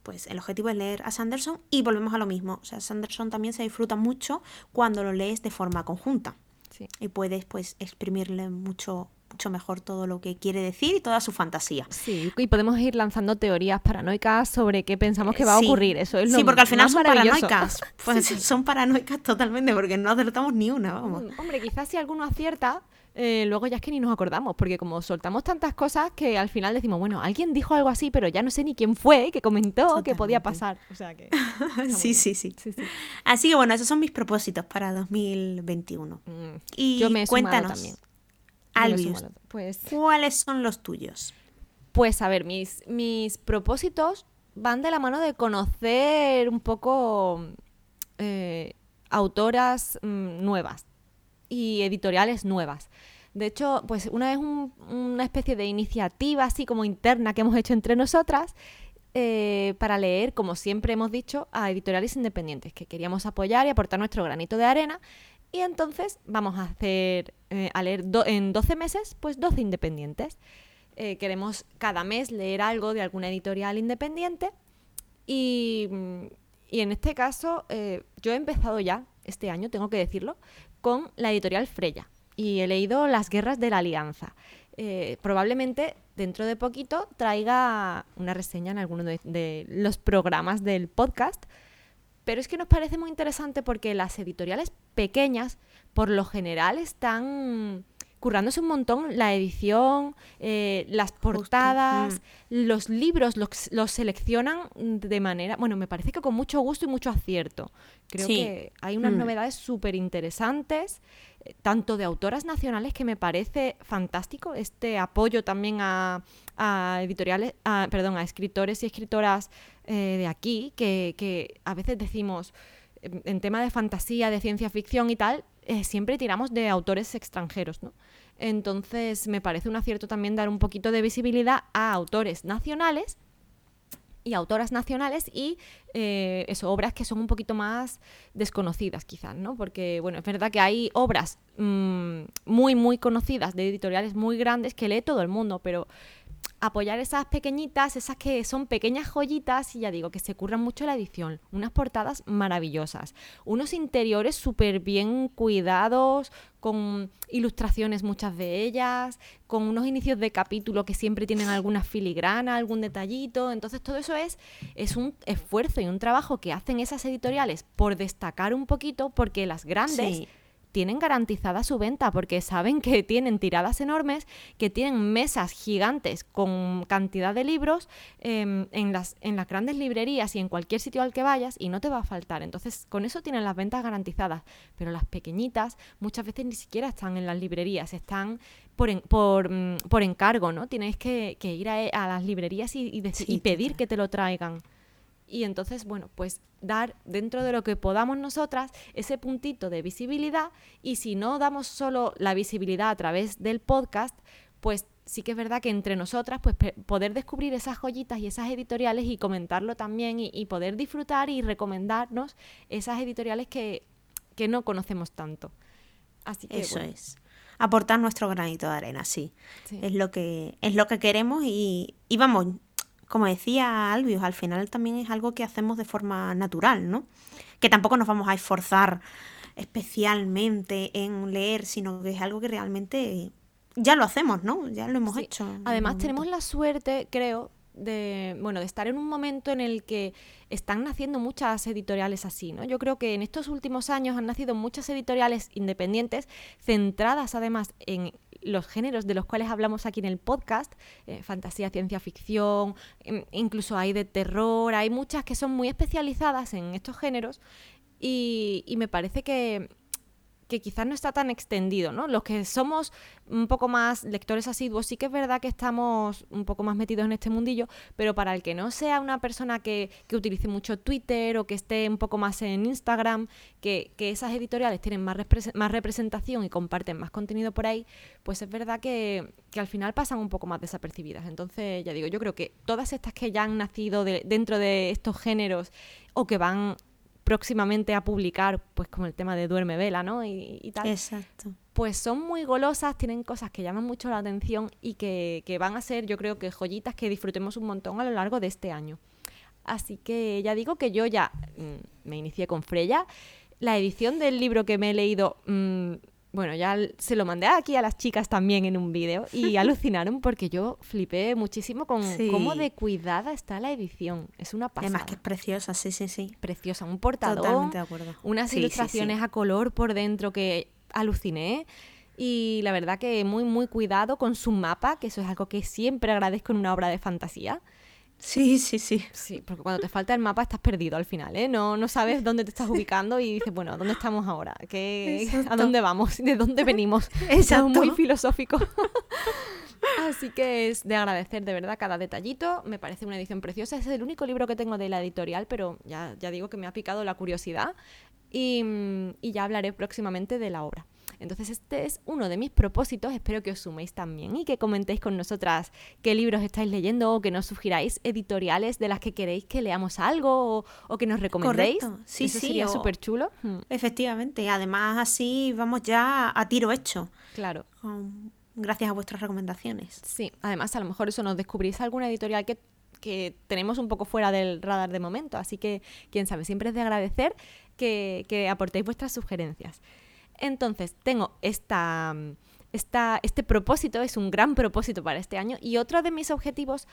pues el objetivo es leer a Sanderson y volvemos a lo mismo. O sea, Sanderson también se disfruta mucho cuando lo lees de forma conjunta Sí. y puedes pues exprimirle mucho, mucho mejor todo lo que quiere decir y toda su fantasía. Sí, y podemos ir lanzando teorías paranoicas sobre qué pensamos que va a Sí. ocurrir. Eso es lo Sí, porque al final son paranoicas. [LAUGHS] Pues son paranoicas totalmente porque no acertamos ni una, vamos. Mm, Hombre, quizás si alguno acierta, eh, luego ya es que ni nos acordamos, porque como soltamos tantas cosas que al final decimos, bueno, alguien dijo algo así, pero ya no sé ni quién fue que comentó que podía pasar. O sea que. [LAUGHS] Sí, sí, sí. sí, sí. Así que bueno, esos son mis propósitos para 2021. Mm, Y Yo me he sumado cuéntanos, también. Albius. Pues, ¿cuáles son los tuyos? pues a ver, mis, mis propósitos van de la mano de conocer un poco eh, autoras mm, nuevas y editoriales nuevas. De hecho, pues una vez un- una especie de iniciativa así como interna que hemos hecho entre nosotras eh, para leer, como siempre hemos dicho, a editoriales independientes que queríamos apoyar y aportar nuestro granito de arena. Y entonces vamos a hacer, eh, a leer en 12 meses, pues 12 independientes. Eh, queremos cada mes leer algo de alguna editorial independiente y, mm, y en este caso, eh, yo he empezado ya, este año, tengo que decirlo, con la editorial Freya. Y he leído Las Guerras de la Alianza. Probablemente dentro de poquito traiga una reseña en alguno de los programas del podcast. Pero es que nos parece muy interesante porque las editoriales pequeñas, por lo general, están currándose un montón la edición, eh, las portadas, los libros los, los seleccionan de manera, bueno, me parece que con mucho gusto y mucho acierto. Creo Sí. que hay unas Mm. novedades súper interesantes, eh, tanto de autoras nacionales que me parece fantástico, este apoyo también a, a editoriales, a- perdón, a escritores y escritoras eh, de aquí, que, que a veces decimos, en en tema de fantasía, de ciencia ficción y tal, eh, siempre tiramos de autores extranjeros, ¿no? Entonces me parece un acierto también dar un poquito de visibilidad a autores nacionales y autoras nacionales y eh, eso, obras que son un poquito más desconocidas quizás, ¿no? Porque, bueno, es verdad que hay obras mm, muy, muy conocidas de editoriales muy grandes que lee todo el mundo, pero apoyar esas pequeñitas, esas que son pequeñas joyitas y ya digo que se curran mucho la edición, unas portadas maravillosas, unos interiores súper bien cuidados, con ilustraciones muchas de ellas, con unos inicios de capítulo que siempre tienen alguna filigrana, algún detallito, entonces todo eso es, es un esfuerzo y un trabajo que hacen esas editoriales por destacar un poquito porque las grandes Sí. Tienen garantizada su venta porque saben que tienen tiradas enormes, que tienen mesas gigantes con cantidad de libros em, en, las, en las grandes librerías y en cualquier sitio al que vayas y no te va a faltar. Entonces, con eso tienen las ventas garantizadas. Pero las pequeñitas muchas veces ni siquiera están en las librerías, están por, por, mm, por encargo, ¿no? Tienes que, ir a, las librerías y, y pedir que te lo traigan. Y entonces, bueno, pues dar dentro de lo que podamos nosotras ese puntito de visibilidad y si no damos solo la visibilidad a través del podcast, pues sí que es verdad que entre nosotras, pues poder descubrir esas joyitas y esas editoriales y comentarlo también y, poder disfrutar y recomendarnos esas editoriales que, no conocemos tanto. Así que, Eso es. Aportar nuestro granito de arena, sí. Es lo que, es lo que queremos y, y vamos, como decía Albius, al final también es algo que hacemos de forma natural, ¿no? Que tampoco nos vamos a esforzar especialmente en leer, sino que es algo que realmente ya lo hacemos, ¿no? Ya lo hemos hecho. Además tenemos la suerte, creo, de bueno, de estar en un momento en el que están naciendo muchas editoriales así, ¿no? Yo creo que en estos últimos años han nacido muchas editoriales independientes centradas además en los géneros de los cuales hablamos aquí en el podcast, eh, fantasía, ciencia ficción, em, incluso hay de terror, hay muchas que son muy especializadas en estos géneros y me parece que, que quizás no está tan extendido, ¿no? Los que somos un poco más lectores asiduos, sí que es verdad que estamos un poco más metidos en este mundillo, pero para el que no sea una persona que, utilice mucho Twitter o que esté un poco más en Instagram, que, esas editoriales tienen más, más representación y comparten más contenido por ahí, pues es verdad que, al final pasan un poco más desapercibidas. Entonces, ya digo, yo creo que todas estas que ya han nacido dentro de estos géneros o que van próximamente a publicar, pues como el tema de Duerme Vela, ¿no? Y, tal. Exacto. Pues son muy golosas, tienen cosas que llaman mucho la atención y que, van a ser, yo creo que joyitas que disfrutemos un montón a lo largo de este año. Así que ya digo que yo ya mm, me inicié con Freya. La edición del libro que me he leído mm, bueno, ya se lo mandé aquí a las chicas también en un vídeo y [LAUGHS] alucinaron porque yo flipé muchísimo con cómo de cuidada está la edición. Es una pasada. Además que es preciosa, sí, sí, sí. Preciosa, un portador, Totalmente de acuerdo. unas ilustraciones a color por dentro que aluciné. Y la verdad que muy, muy cuidado con su mapa, que eso es algo que siempre agradezco en una obra de fantasía. Sí, sí, sí. Sí, porque cuando te falta el mapa estás perdido al final, ¿eh? No, no sabes dónde te estás [LAUGHS] ubicando y dices, bueno, ¿dónde estamos ahora? ¿Qué, ¿A dónde vamos? ¿De dónde [LAUGHS] venimos? Es muy filosófico. [LAUGHS] Así que es de agradecer de verdad cada detallito. Me parece una edición preciosa. Es el único libro que tengo de la editorial, pero ya, ya digo que me ha picado la curiosidad y, y ya hablaré próximamente de la obra. Entonces este es uno de mis propósitos, espero que os suméis también y que comentéis con nosotras qué libros estáis leyendo o que nos sugiráis editoriales de las que queréis que leamos algo o, que nos recomendéis. Correcto. Sí, Eso sí, sería súper chulo. Hmm. Efectivamente, además así vamos ya a tiro hecho. Claro. gracias a vuestras recomendaciones. Sí, además a lo mejor eso nos descubrís alguna editorial que que tenemos un poco fuera del radar de momento. Así que, quién sabe, siempre es de agradecer que, que aportéis vuestras sugerencias. Entonces, tengo esta, este propósito, es un gran propósito para este año, y otro de mis objetivos,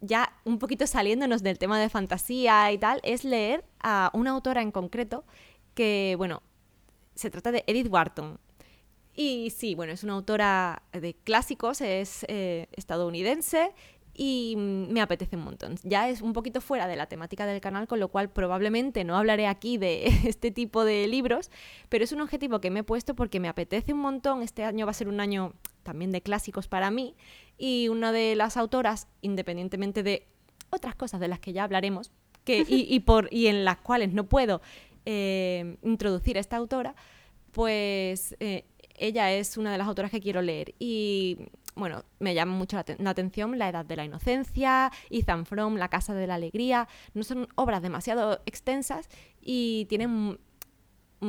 ya un poquito saliéndonos del tema de fantasía y tal, es leer a una autora en concreto que, bueno, se trata de Edith Wharton. Y sí, bueno, es una autora de clásicos, es eh, estadounidense y mm, me apetece un montón. Ya es un poquito fuera de la temática del canal, con lo cual probablemente no hablaré aquí de [LAUGHS] este tipo de libros, pero es un objetivo que me he puesto porque me apetece un montón. Este año va a ser un año también de clásicos para mí y una de las autoras, independientemente de otras cosas de las que ya hablaremos, que, y, por, y en las cuales no puedo eh, introducir a esta autora, pues eh, ella es una de las autoras que quiero leer. Y bueno, me llama mucho la, atención La Edad de la Inocencia, Ethan From, La Casa de la Alegría. No son obras demasiado extensas y tienen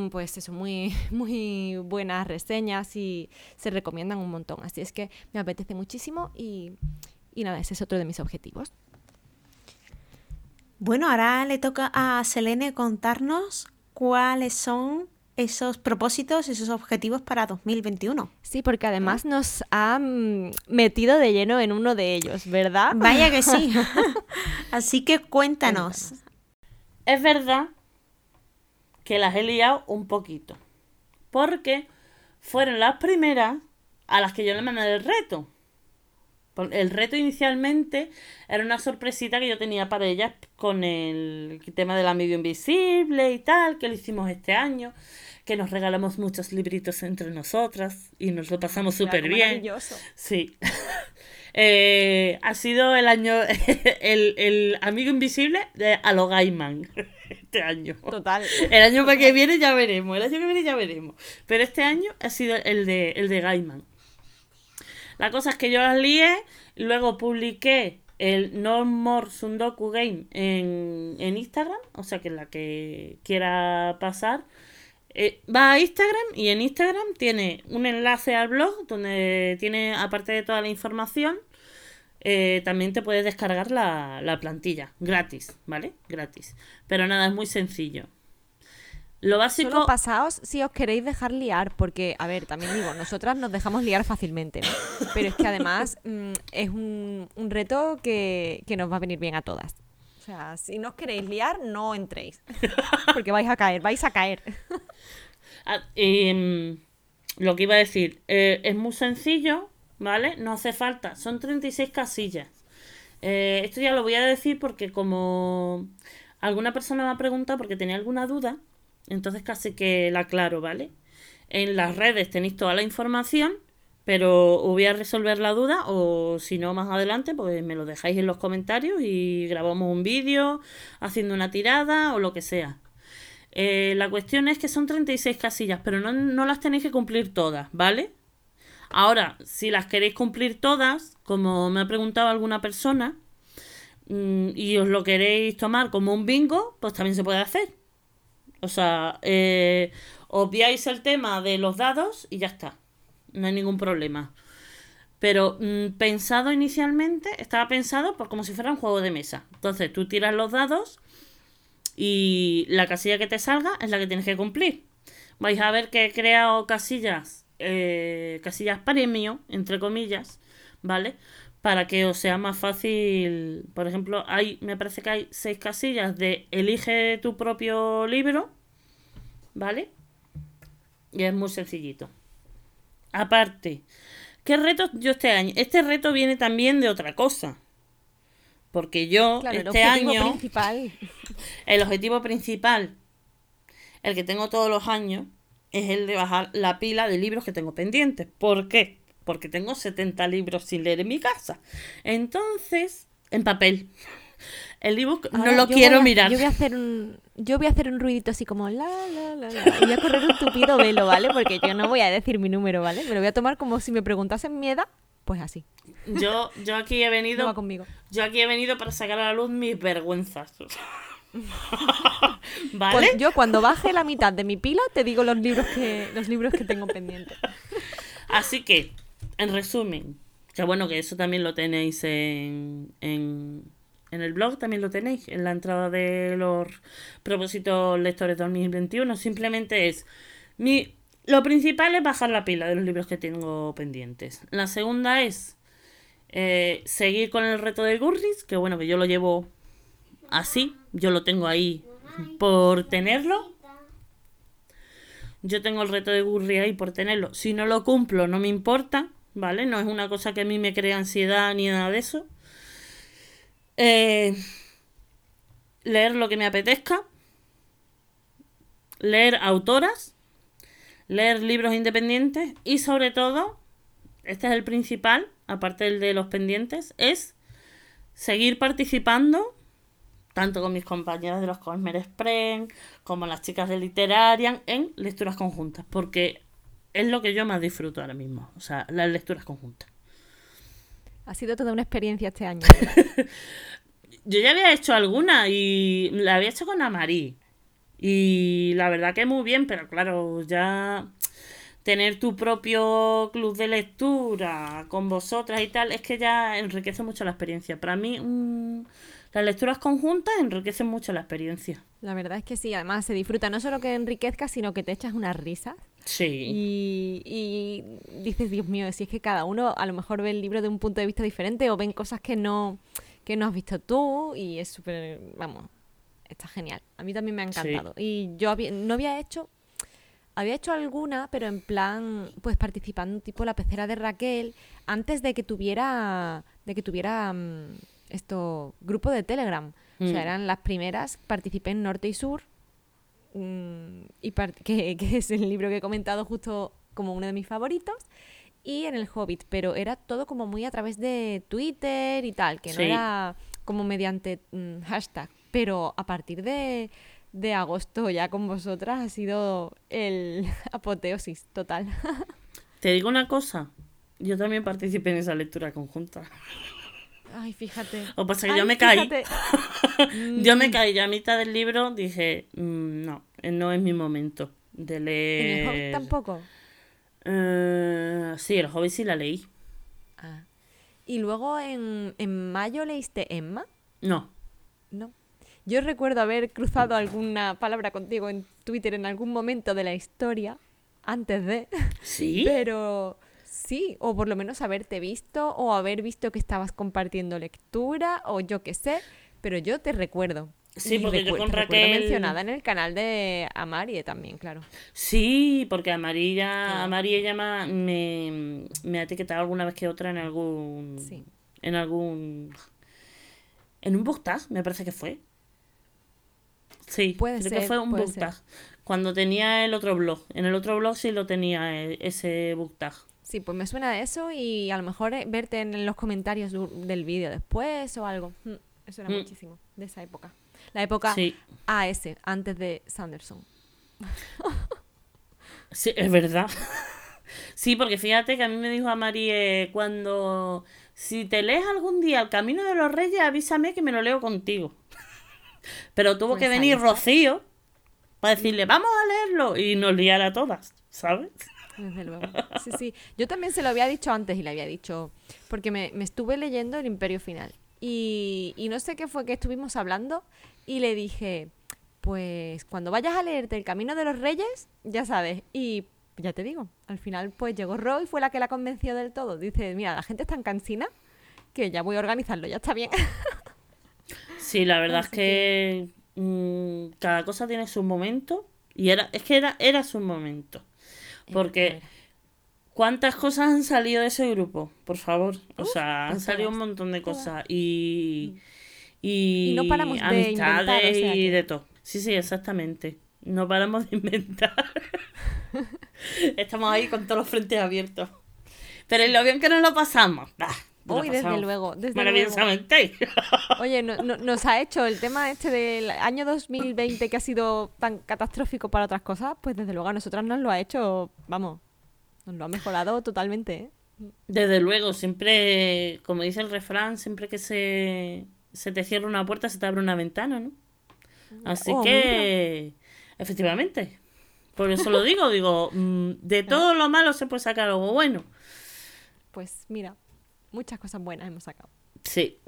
pues eso, muy, [LAUGHS] muy buenas reseñas y se recomiendan un montón. Así es que me apetece muchísimo y, y nada, ese es otro de mis objetivos. Bueno, ahora le toca a Selene contarnos cuáles son esos propósitos, esos objetivos para 2021. Sí, porque además nos ha mm, metido de lleno en uno de ellos, ¿verdad? Vaya que sí. [LAUGHS] Así que cuéntanos. Es verdad que las he liado un poquito. porque fueron las primeras a las que yo le mandé el reto. El reto inicialmente era una sorpresita que yo tenía para ellas con el tema del amigo invisible y tal, que lo hicimos este año, que nos regalamos muchos libritos entre nosotras y nos lo pasamos súper bien. Sí. [LAUGHS] Eh, ha sido el año, [LAUGHS] el, amigo invisible de Alo Gaiman [LAUGHS] este año. Total. El año que viene ya veremos, el año que viene ya veremos. Pero este año ha sido el de, el de Gaiman. La cosa es que yo las lié, luego publiqué el No More Sundoku Game en, en Instagram, o sea que la que quiera pasar. Eh, va a Instagram y en Instagram tiene un enlace al blog donde tiene, aparte de toda la información, eh, también te puedes descargar la, la plantilla, gratis, ¿vale? Gratis. Pero nada, es muy sencillo. Lo básico. Solo pasaos si os queréis dejar liar, porque, a ver, también digo, nosotras nos dejamos liar fácilmente, ¿no? Pero es que además [LAUGHS] mm, es un, reto que, nos va a venir bien a todas. O sea, si no os queréis liar, no entréis. [LAUGHS] Porque vais a caer, vais a caer. Ah, em, lo que iba a decir, eh, es muy sencillo, ¿vale? No hace falta, son 36 casillas. Eh, esto ya lo voy a decir porque como alguna persona me ha preguntado porque tenía alguna duda, entonces casi que la aclaro, ¿vale? En las redes tenéis toda la información, pero voy a resolver la duda o si no más adelante, pues me lo dejáis en los comentarios y grabamos un vídeo haciendo una tirada o lo que sea. Eh, la cuestión es que son 36 casillas, pero no, no las tenéis que cumplir todas, ¿vale? Ahora, si las queréis cumplir todas, como me ha preguntado alguna persona, mm, y os lo queréis tomar como un bingo, pues también se puede hacer. O sea, eh, obviáis el tema de los dados y ya está. No hay ningún problema. Pero mm, pensado inicialmente, estaba pensado por como si fuera un juego de mesa. Entonces tú tiras los dados y la casilla que te salga es la que tienes que cumplir. Vais a ver que he creado casillas, eh, casillas premio, entre comillas, ¿vale? Para que os sea más fácil. Por ejemplo, hay, me parece que hay seis casillas de elige tu propio libro ¿vale? Y es muy sencillito. Aparte, ¿qué reto yo este año? Este reto viene también de otra cosa. Porque yo este el año. Principal. [LAUGHS] El objetivo principal, el que tengo todos los años, es el de bajar la pila de libros que tengo pendientes. ¿Por qué? Porque tengo 70 libros sin leer en mi casa. Entonces, en papel. El ebook no lo quiero mirar. Yo voy a hacer un, yo voy a hacer un ruidito así como la, la, la, la. Y voy a correr un tupido velo, ¿vale? Porque yo no voy a decir mi número, ¿vale? Me lo voy a tomar como si me preguntasen mi edad, pues así. Yo, yo aquí he venido. va conmigo. Yo aquí he venido para sacar a la luz mis vergüenzas. [LAUGHS] ¿Vale? yo cuando baje la mitad de mi pila te digo los libros que, los libros que tengo pendientes. Así que, en resumen, que bueno que eso también lo tenéis en, en en el blog también lo tenéis, en la entrada de los propósitos lectores 2021. Simplemente es mi. Lo principal es bajar la pila de los libros que tengo pendientes. La segunda es eh, seguir con el reto de Gurris, que bueno, que yo lo llevo así, yo lo tengo ahí por tenerlo. Yo tengo el reto de Gurris ahí por tenerlo. Si no lo cumplo, no me importa, ¿vale? No es una cosa que a mí me crea ansiedad ni nada de eso. Eh, leer lo que me apetezca. Leer autoras. Leer libros independientes. Y sobre todo, este es el principal, aparte del de los pendientes, es seguir participando tanto con mis compañeras de los Cosmer Express como las chicas de Literarian en lecturas conjuntas, porque es lo que yo más disfruto ahora mismo, o sea, las lecturas conjuntas. Ha sido toda una experiencia este año. [LAUGHS] Yo ya había hecho alguna y la había hecho con Amarí. Y la verdad que muy bien, pero claro, ya tener tu propio club de lectura con vosotras y tal, es que ya enriquece mucho la experiencia. Para mí, mm, las lecturas conjuntas enriquecen mucho la experiencia. La verdad es que sí, además se disfruta no solo que enriquezca, sino que te echas una risa. Sí. Y, dices, Dios mío, si es que cada uno a lo mejor ve el libro de un punto de vista diferente o ven cosas que no, que no has visto tú y es súper, vamos, está genial. A mí también me ha encantado. Y yo no había hecho había hecho alguna, pero en plan, pues participando tipo la pecera de Raquel, antes de que tuviera, de que tuviera mm, esto, grupo de Telegram. O sea, Mm. eran las primeras, participé en Norte y Sur, mm, y [LAUGHS] que, que es el libro que he comentado justo como uno de mis favoritos, y en El Hobbit, pero era todo como muy a través de Twitter y tal, que no Sí. era como mediante mm, hashtag, pero a partir de, de agosto ya con vosotras ha sido el [LAUGHS] apoteosis total. [LAUGHS] Te digo una cosa. Yo también participé en esa lectura conjunta. Ay, fíjate. Que pasa que Ay, yo me caí. fíjate. [LAUGHS] Yo Mm. me caí ya a mitad del libro. Dije, mm, no, eh, no es mi momento de ¿En leer. el Hobbit tampoco? Eh, sí, el Hobbit sí la leí. Ah. Y luego en, en mayo leíste Emma. No. No. Yo recuerdo haber cruzado alguna palabra contigo en Twitter en algún momento de la historia, antes de, ¿Sí? pero sí, o por lo menos haberte visto, o haber visto que estabas compartiendo lectura, o yo qué sé, pero yo te recuerdo. Sí, porque yo con Raquel- mencionada en el canal de Amarie también, claro. Sí, porque Amarilla. Amarilla llama, me, me ha etiquetado alguna vez que otra en algún. Sí. En algún. En un book tag, me parece que fue. Sí, Puede creo ser, que fue un puede book ser. tag. Cuando tenía el otro blog. En el otro blog sí lo tenía eh, ese book tag. Sí, pues me suena de eso y a lo mejor eh, verte en los comentarios del vídeo después o algo. Mm, Eso era Mm. muchísimo, de esa época. La época Sí, AS, antes de Sanderson. [LAUGHS] sí, es verdad. Sí, porque fíjate que a mí me dijo a Marie cuando si te lees algún día El Camino de los Reyes, avísame que me lo leo contigo. [LAUGHS] Pero tuvo Pues que venir. Rocío para decirle, vamos a leerlo y nos liar a todas, ¿sabes? [LAUGHS] Desde luego. Sí, sí. Yo también se lo había dicho antes y le había dicho, porque me, me estuve leyendo El Imperio Final. Y, y no sé qué fue que estuvimos hablando y le dije, pues cuando vayas a leerte El Camino de los Reyes, ya sabes. Y ya te digo, al final pues llegó Ro y fue la que la convenció del todo. Dice, mira, la gente es tan cansina que ya voy a organizarlo, ya está bien. [LAUGHS] Sí, la verdad es que mm, cada cosa tiene su momento y era, es que era, era su momento. Porque ¿cuántas cosas han salido de ese grupo? Por favor. O sea, han pues salido un montón de cosas y, y, Y no paramos de inventar, o sea y de todo. Sí, sí, exactamente. No paramos de inventar. [LAUGHS] Estamos ahí con todos los frentes abiertos. Pero en lo bien que nos lo pasamos. bah, Uy, desde luego, desde luego. Maravillosamente. [LAUGHS] Oye, no- no- nos ha hecho el tema este del año 2020 que ha sido tan catastrófico para otras cosas, pues desde luego a nosotras nos lo ha hecho, vamos, nos lo ha mejorado totalmente. ¿eh? Desde luego, siempre, como dice el refrán, siempre que se, se te cierra una puerta, se te abre una ventana, ¿no? Así Oh, que, efectivamente, por eso lo digo, digo, mm, de [LAUGHS] todo lo malo se puede sacar algo bueno. Pues mira, muchas cosas buenas hemos sacado. Sí.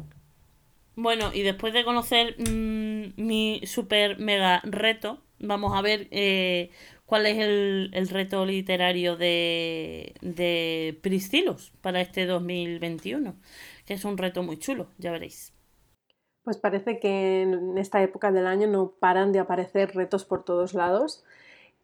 Bueno, y después de conocer mm, mi super mega reto, vamos a ver eh, cuál es el, el reto literario de, de Priscilos para este 2021, que es un reto muy chulo, ya veréis. Pues parece que en esta época del año no paran de aparecer retos por todos lados.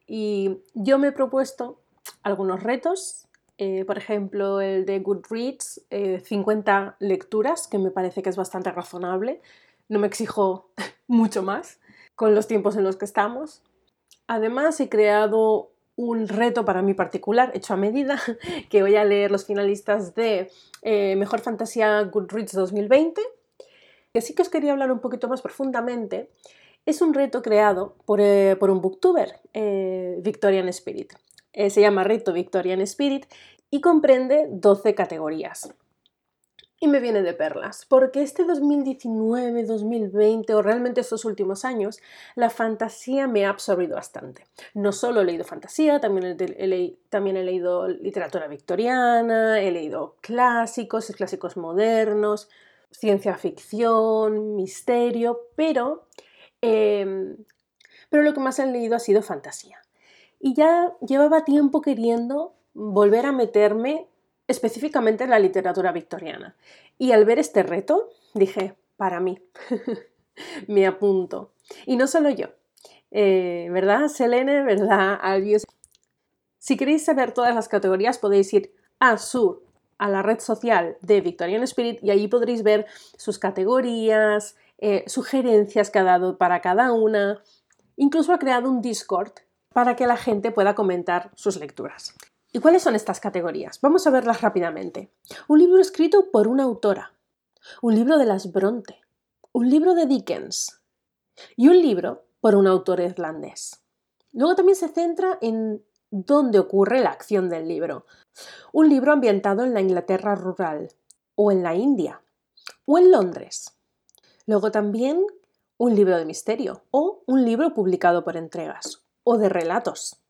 Y yo me he propuesto algunos retos, eh, por ejemplo el de Goodreads, eh, 50 lecturas, que me parece que es bastante razonable. No me exijo [LAUGHS] mucho más con los tiempos en los que estamos. Además he creado un reto para mí particular, hecho a medida, [LAUGHS] que voy a leer los finalistas de eh, Mejor Fantasía Goodreads 2020 que sí que os quería hablar un poquito más profundamente, es un reto creado por, eh, por un booktuber, eh, Victorian Spirit. Eh, se llama Reto Victorian Spirit y comprende 12 categorías. Y me viene de perlas, porque este 2019, 2020 o realmente estos últimos años, la fantasía me ha absorbido bastante. No solo he leído fantasía, también he, leído literatura victoriana, he leído clásicos, clásicos modernos, ciencia ficción, misterio, pero, eh, pero lo que más he leído ha sido fantasía. Y ya llevaba tiempo queriendo volver a meterme específicamente en la literatura victoriana. Y al ver este reto, dije, para mí, [LAUGHS] me apunto. Y no solo yo, eh, ¿verdad, Selene? ¿Verdad, Albius? Si queréis saber todas las categorías podéis ir a su a la red social de Victorian Spirit y allí podréis ver sus categorías, eh, sugerencias que ha dado para cada una. Incluso ha creado un Discord para que la gente pueda comentar sus lecturas. ¿Y cuáles son estas categorías? Vamos a verlas rápidamente. Un libro escrito por una autora, un libro de las Bronte, un libro de Dickens y un libro por un autor irlandés. Luego también se centra en dónde ocurre la acción del libro. Un libro ambientado en la Inglaterra rural, o en la India, o en Londres. Luego también un libro de misterio, o un libro publicado por entregas, o de relatos.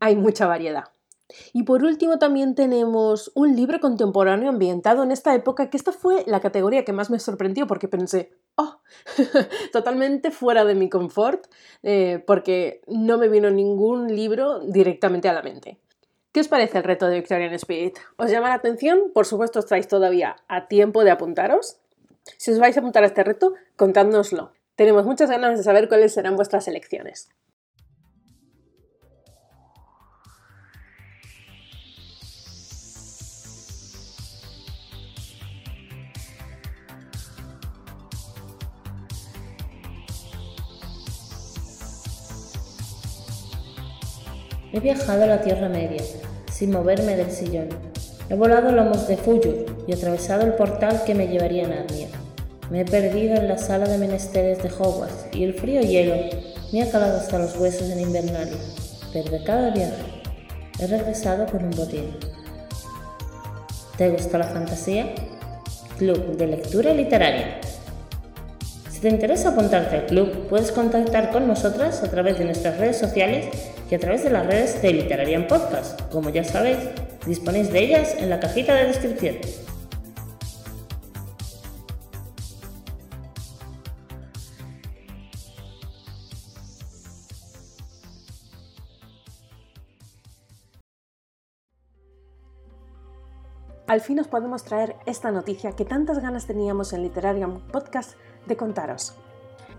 Hay mucha variedad. Y por último también tenemos un libro contemporáneo ambientado en esta época, que esta fue la categoría que más me sorprendió porque pensé, oh, [LAUGHS] totalmente fuera de mi confort, eh, porque no me vino ningún libro directamente a la mente. ¿Qué os parece el reto de Victorian Spirit? ¿Os llama la atención? Por supuesto, estáis todavía a tiempo de apuntaros. Si os vais a apuntar a este reto, contádnoslo. Tenemos muchas ganas de saber cuáles serán vuestras elecciones. He viajado a la Tierra Media, sin moverme del sillón. He volado lomos de Fuyur y atravesado el portal que me llevaría a Narnia. Me he perdido en la sala de menesteres de Hogwarts y el frío hielo me ha calado hasta los huesos en Invernalia. Pero de cada viaje he regresado con un botín. ¿Te gusta la fantasía? Club de Lectura Literaria. Si te interesa apuntarte al club, puedes contactar con nosotras a través de nuestras redes sociales y a través de las redes de Literarian Podcast. Como ya sabéis, disponéis de ellas en la cajita de descripción. Al fin os podemos traer esta noticia que tantas ganas teníamos en Literarian Podcast de contaros.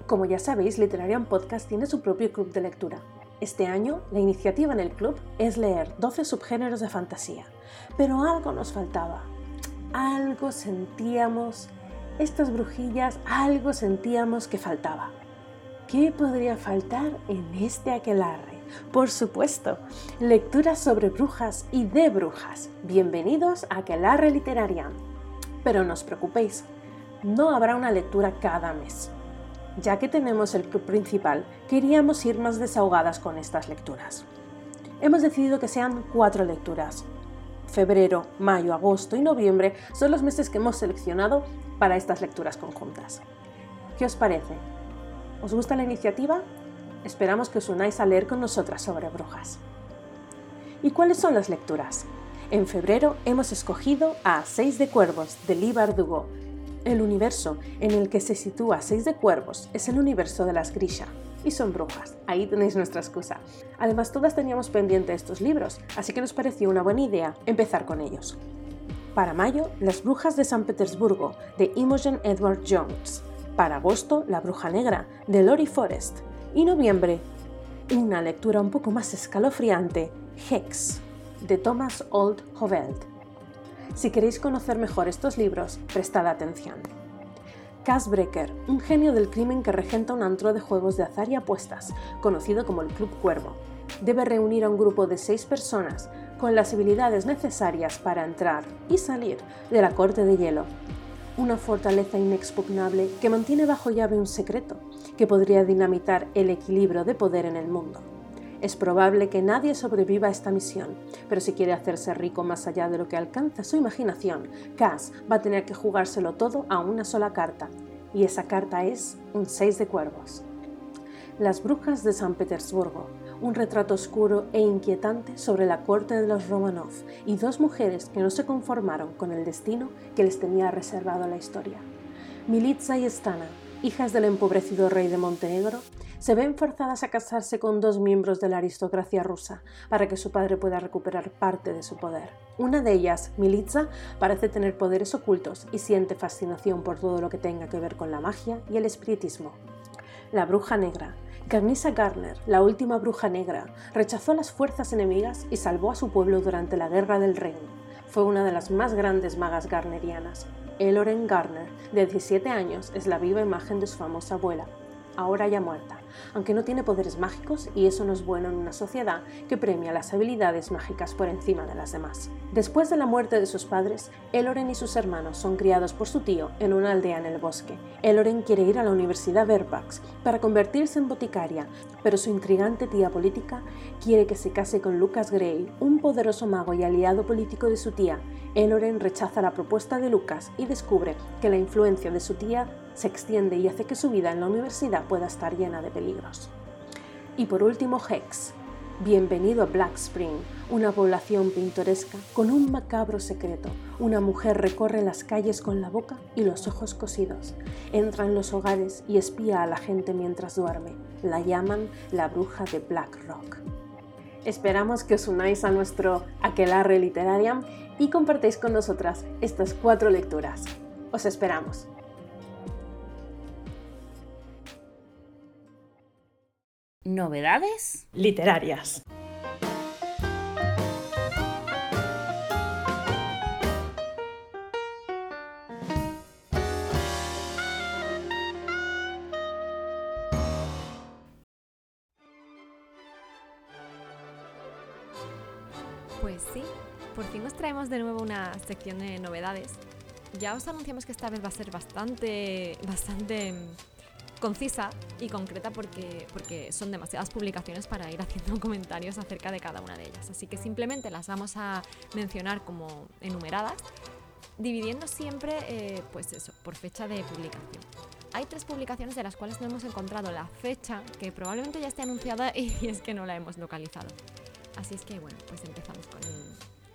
Como ya sabéis, Literarian Podcast tiene su propio club de lectura. Este año, la iniciativa en el club es leer 12 subgéneros de fantasía, pero algo nos faltaba. Algo sentíamos, estas brujillas, algo sentíamos que faltaba. ¿Qué podría faltar en este aquelarre? Por supuesto, lecturas sobre brujas y de brujas. Bienvenidos a Aquelarre Literarian. Pero no os preocupéis, no habrá una lectura cada mes. Ya que tenemos el club principal, queríamos ir más desahogadas con estas lecturas. Hemos decidido que sean cuatro lecturas. Febrero, mayo, agosto y noviembre son los meses que hemos seleccionado para estas lecturas conjuntas. ¿Qué os parece? ¿Os gusta la iniciativa? Esperamos que os unáis a leer con nosotras sobre brujas. ¿Y cuáles son las lecturas? En febrero hemos escogido a Seis de Cuervos de Lee Bardugo el universo en el que se sitúa Seis de Cuervos es el universo de las Grisha, y son brujas. Ahí tenéis nuestra excusa. Además, todas teníamos pendiente estos libros, así que nos pareció una buena idea empezar con ellos. Para mayo, Las Brujas de San Petersburgo, de Imogen Edward Jones. Para agosto, La Bruja Negra, de Lori Forrest. Y noviembre, una lectura un poco más escalofriante, Hex, de Thomas Old Hoveld. Si queréis conocer mejor estos libros, prestad atención. Cass Brecker, un genio del crimen que regenta un antro de juegos de azar y apuestas, conocido como el Club Cuervo, debe reunir a un grupo de seis personas con las habilidades necesarias para entrar y salir de la Corte de Hielo, una fortaleza inexpugnable que mantiene bajo llave un secreto que podría dinamitar el equilibrio de poder en el mundo. Es probable que nadie sobreviva a esta misión, pero si quiere hacerse rico más allá de lo que alcanza su imaginación, Cass va a tener que jugárselo todo a una sola carta, y esa carta es un 6 de cuervos. Las brujas de San Petersburgo, un retrato oscuro e inquietante sobre la corte de los Romanov y dos mujeres que no se conformaron con el destino que les tenía reservado la historia. Militza y Stana, hijas del empobrecido rey de Montenegro, se ven forzadas a casarse con dos miembros de la aristocracia rusa para que su padre pueda recuperar parte de su poder. Una de ellas, Militza, parece tener poderes ocultos y siente fascinación por todo lo que tenga que ver con la magia y el espiritismo. La bruja negra, Carnisa Garner, la última bruja negra, rechazó las fuerzas enemigas y salvó a su pueblo durante la Guerra del Reino. Fue una de las más grandes magas garnerianas. Eloren Garner, de 17 años, es la viva imagen de su famosa abuela, ahora ya muerta aunque no tiene poderes mágicos y eso no es bueno en una sociedad que premia las habilidades mágicas por encima de las demás. Después de la muerte de sus padres, Eloren y sus hermanos son criados por su tío en una aldea en el bosque. Eloren quiere ir a la Universidad Verpax para convertirse en boticaria, pero su intrigante tía política quiere que se case con Lucas Gray, un poderoso mago y aliado político de su tía. Eloren rechaza la propuesta de Lucas y descubre que la influencia de su tía se extiende y hace que su vida en la universidad pueda estar llena de peligros. Y por último, Hex. Bienvenido a Black Spring, una población pintoresca con un macabro secreto. Una mujer recorre las calles con la boca y los ojos cosidos. Entra en los hogares y espía a la gente mientras duerme. La llaman la bruja de Black Rock. Esperamos que os unáis a nuestro Aquelarre Literariam y compartáis con nosotras estas cuatro lecturas. Os esperamos. Novedades literarias. Pues sí, por fin os traemos de nuevo una sección de novedades. Ya os anunciamos que esta vez va a ser bastante, bastante concisa y concreta porque, porque son demasiadas publicaciones para ir [LAUGHS] haciendo comentarios acerca de cada una de ellas. Así que simplemente las vamos a mencionar como enumeradas, dividiendo siempre eh, pues eso, por fecha de publicación. Hay tres publicaciones de las cuales no hemos encontrado la fecha, que probablemente ya esté anunciada [LAUGHS] y es que no la hemos localizado. Así es que bueno, pues empezamos con,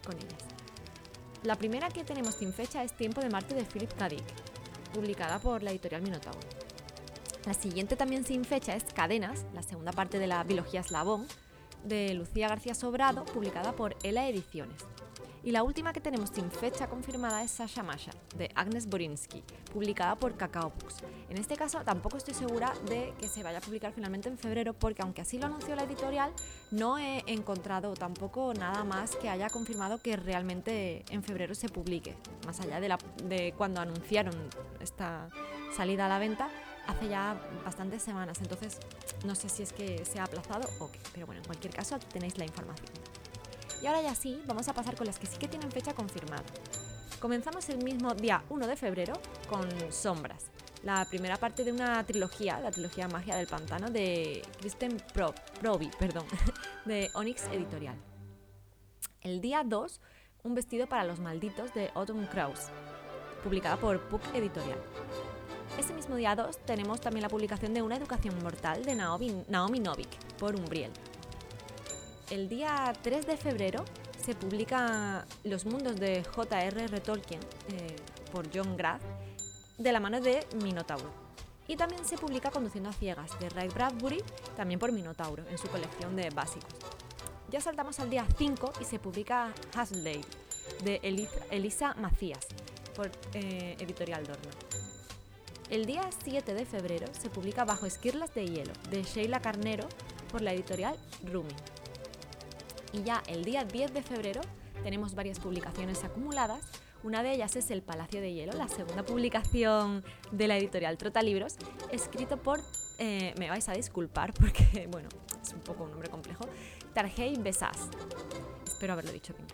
con ellas. La primera que tenemos sin fecha es Tiempo de Marte de Philip K. Publicada por la editorial Minotauro. La siguiente también sin fecha es Cadenas, la segunda parte de la biología eslabón, de Lucía García Sobrado, publicada por Ela Ediciones. Y la última que tenemos sin fecha confirmada es Sasha Masha, de Agnes Borinsky, publicada por Cacao Books. En este caso tampoco estoy segura de que se vaya a publicar finalmente en febrero, porque aunque así lo anunció la editorial, no he encontrado tampoco nada más que haya confirmado que realmente en febrero se publique, más allá de, de cuando anunciaron esta salida a la venta hace ya bastantes semanas, entonces no sé si es que se ha aplazado o qué, pero bueno, en cualquier caso tenéis la información. Y ahora ya sí, vamos a pasar con las que sí que tienen fecha confirmada. Comenzamos el mismo día 1 de febrero con Sombras, la primera parte de una trilogía, la trilogía Magia del Pantano de Kristen Pro, perdón, [LAUGHS] de Onyx Editorial. El día 2, Un vestido para los malditos de Autumn Krause, publicada por Puck Editorial. Ese mismo día 2 tenemos también la publicación de Una educación mortal de Naomi, Naomi Novik por Umbriel. El día 3 de febrero se publica Los mundos de J.R.R. Tolkien eh, por John Graff de la mano de Minotauro. Y también se publica Conduciendo a ciegas de Ray Bradbury, también por Minotauro, en su colección de básicos. Ya saltamos al día 5 y se publica Hasley de Elisa Macías por eh, Editorial Dorna. El día 7 de febrero se publica Bajo esquirlas de hielo, de Sheila Carnero, por la editorial Rumi. Y ya el día 10 de febrero tenemos varias publicaciones acumuladas. Una de ellas es El Palacio de Hielo, la segunda publicación de la editorial Trota Libros, escrito por, eh, me vais a disculpar porque, bueno, es un poco un nombre complejo, Tarjei Besas. Espero haberlo dicho bien.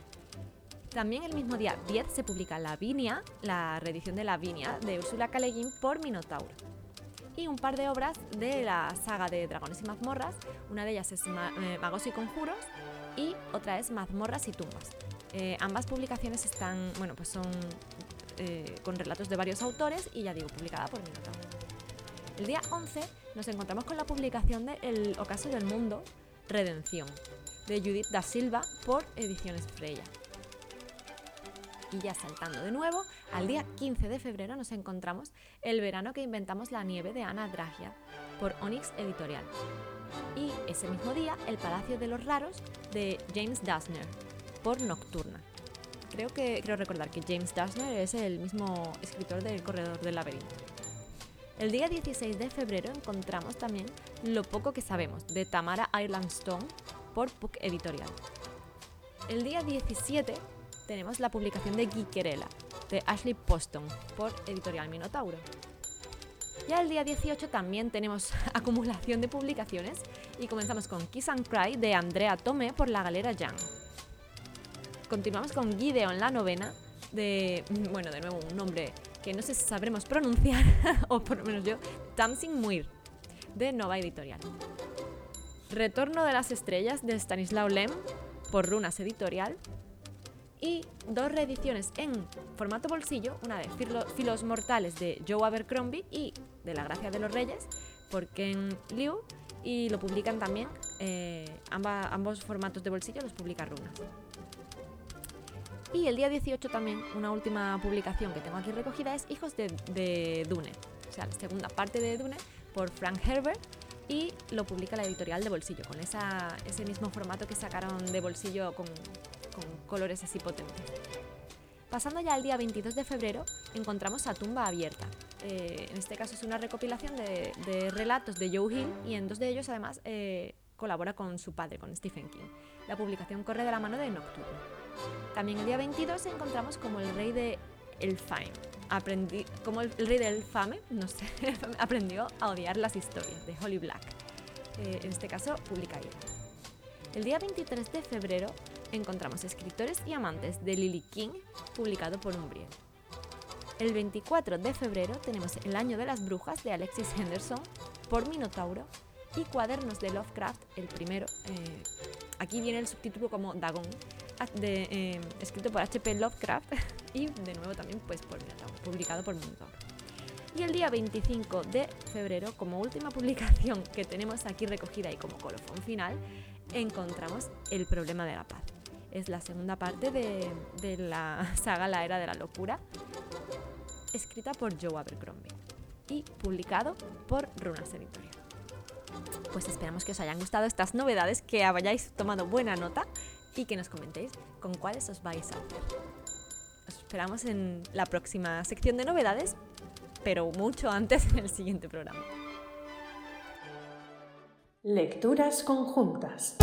También el mismo día 10 se publica Lavinia, la reedición de Lavinia de Ursula K. por Minotauro. Y un par de obras de la saga de Dragones y Mazmorras. Una de ellas es eh, Magos y Conjuros y otra es Mazmorras y Tumbas. Eh, ambas publicaciones están, bueno, pues son eh, con relatos de varios autores y ya digo, publicada por Minotauro. El día 11 nos encontramos con la publicación de El Ocaso del Mundo, Redención, de Judith da Silva por Ediciones Freya. Y ya saltando de nuevo, al día 15 de febrero nos encontramos El verano que inventamos la nieve de Ana Dragia por Onyx Editorial. Y ese mismo día, El Palacio de los Raros de James Dusner por Nocturna. Creo que quiero recordar que James Dusner es el mismo escritor del Corredor del Laberinto. El día 16 de febrero encontramos también Lo poco que sabemos de Tamara Ireland Stone por Puck Editorial. El día 17 tenemos la publicación de Geekerella de Ashley Poston por Editorial Minotauro. Ya el día 18 también tenemos [LAUGHS] acumulación de publicaciones y comenzamos con Kiss and Cry de Andrea Tome por la Galera Young. Continuamos con Gideon la novena de, bueno, de nuevo un nombre que no sé si sabremos pronunciar, [LAUGHS] o por lo menos yo, Dancing Muir, de Nova Editorial. Retorno de las estrellas de Stanislaw Lem por Runas Editorial y dos reediciones en formato bolsillo, una de Filos Mortales de Joe Abercrombie y de La Gracia de los Reyes por Ken Liu y lo publican también, eh, ambos formatos de bolsillo los publica Runas. Y el día 18 también, una última publicación que tengo aquí recogida es Hijos de, Dune, o sea, la segunda parte de Dune por Frank Herbert y lo publica la editorial de bolsillo, con ese mismo formato que sacaron de bolsillo con colores así potentes. Pasando ya al día 22 de febrero, encontramos a Tumba Abierta. Eh, en este caso es una recopilación de, relatos de Joe Hill y en dos de ellos además eh, colabora con su padre, con Stephen King. La publicación corre de la mano de Nocturno. También el día 22 encontramos como el rey de. Aprendí, como el, rey de Elfame, no sé, [LAUGHS] aprendió a odiar las historias de Holly Black. Eh, en este caso, publica. El día 23 de febrero encontramos Escritores y Amantes de Lily King, publicado por Umbriel. El 24 de febrero tenemos El Año de las Brujas de Alexis Henderson por Minotauro y Cuadernos de Lovecraft, el primero. Eh, aquí viene el subtítulo como Dagon, de, eh, escrito por H.P. Lovecraft [LAUGHS] y de nuevo también pues por publicado por Minotauro. Y el día 25 de febrero, como última [LAUGHS] publicación que tenemos aquí recogida y como colofón final, encontramos El problema de la paz. Es la segunda parte de, de la [LAUGHS] saga La Era de la Locura, escrita por Joe Abercrombie y publicado por Runas Editorial. Pues esperamos que os hayan gustado estas novedades, que hayáis tomado buena nota y que nos comentéis con cuáles os vais a hacer. Os esperamos en la próxima sección de novedades, pero mucho antes en el siguiente programa. Lecturas conjuntas.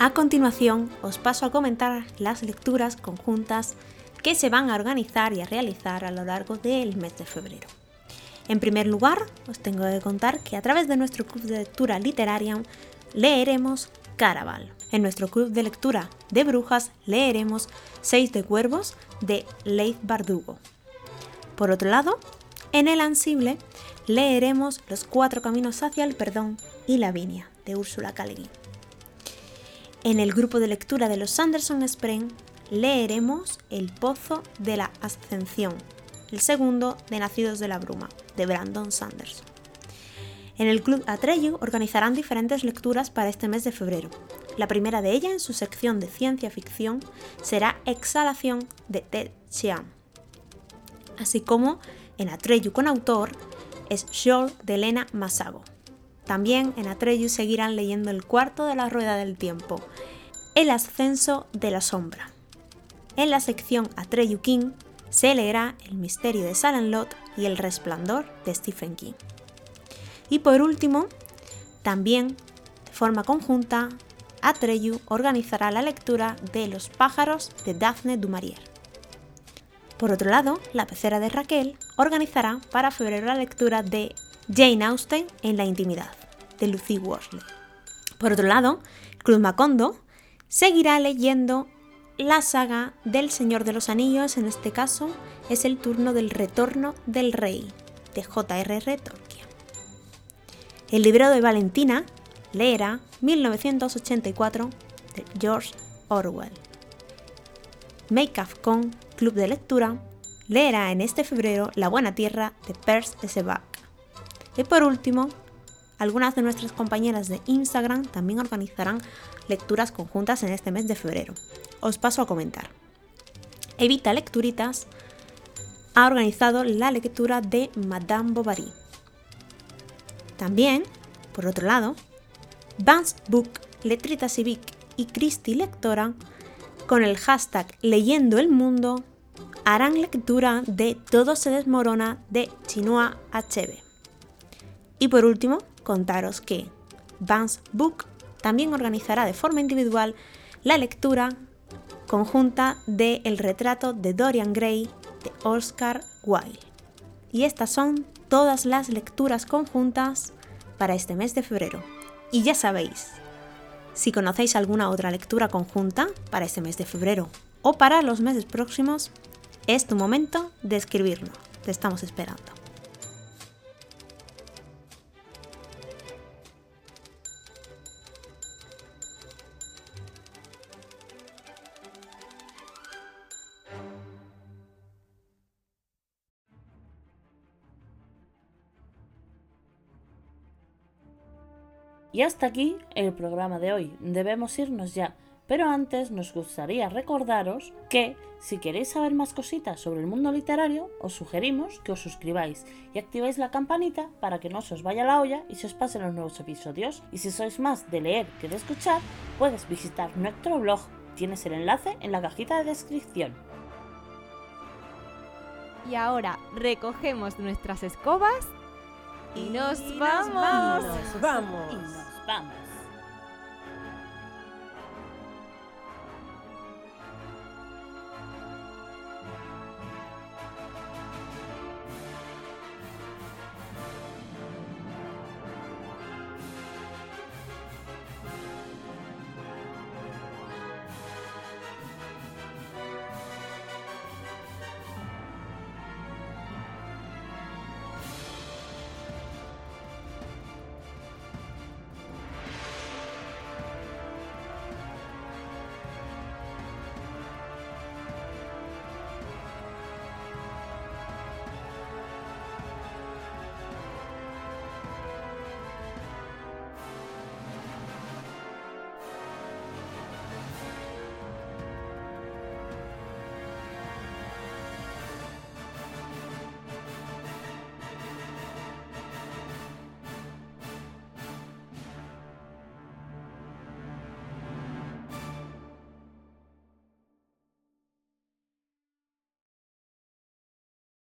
A continuación, os paso a comentar las lecturas conjuntas que se van a organizar y a realizar a lo largo del mes de febrero. En primer lugar, os tengo que contar que a través de nuestro club de lectura literaria leeremos Caraval. En nuestro club de lectura de brujas leeremos Seis de Cuervos de Leith Bardugo. Por otro lado, en El Ansible leeremos Los Cuatro Caminos hacia el Perdón y La Viña de Úrsula K. En el grupo de lectura de los Sanderson Spring leeremos El Pozo de la Ascensión, el segundo de Nacidos de la Bruma, de Brandon Sanderson. En el Club Atreyu organizarán diferentes lecturas para este mes de febrero. La primera de ellas, en su sección de ciencia ficción, será Exhalación de Ted Chiang. Así como en Atreyu con autor es Shore de Elena Masago. También en Atreyu seguirán leyendo El cuarto de la rueda del tiempo, El ascenso de la sombra. En la sección Atreyu King se leerá El misterio de Salem Lot y El resplandor de Stephen King. Y por último, también de forma conjunta, Atreyu organizará la lectura de Los pájaros de Daphne du Maurier. Por otro lado, la pecera de Raquel organizará para febrero la lectura de Jane Austen en la intimidad, de Lucy Worsley. Por otro lado, Cruz Macondo seguirá leyendo la saga del Señor de los Anillos, en este caso es el turno del Retorno del Rey, de J.R.R. Tolkien. El libro de Valentina leerá 1984 de George Orwell. Make Up Con Club de Lectura leerá en este febrero La Buena Tierra de Percy Sebac. Y por último, algunas de nuestras compañeras de Instagram también organizarán lecturas conjuntas en este mes de febrero. Os paso a comentar. Evita Lecturitas ha organizado la lectura de Madame Bovary. También, por otro lado, Vance Book Letrita Civic y Cristi Lectora, con el hashtag Leyendo el Mundo, harán lectura de Todo se desmorona de Chinua Achebe. Y por último, contaros que Vance Book también organizará de forma individual la lectura conjunta de El retrato de Dorian Gray de Oscar Wilde. Y estas son todas las lecturas conjuntas para este mes de febrero. Y ya sabéis, si conocéis alguna otra lectura conjunta para este mes de febrero o para los meses próximos, es tu momento de escribirlo. Te estamos esperando. Y hasta aquí el programa de hoy. Debemos irnos ya. Pero antes nos gustaría recordaros que si queréis saber más cositas sobre el mundo literario, os sugerimos que os suscribáis y activéis la campanita para que no se os vaya la olla y se os pasen los nuevos episodios. Y si sois más de leer que de escuchar, puedes visitar nuestro blog. Tienes el enlace en la cajita de descripción. Y ahora recogemos nuestras escobas y nos vamos. Y nos vamos.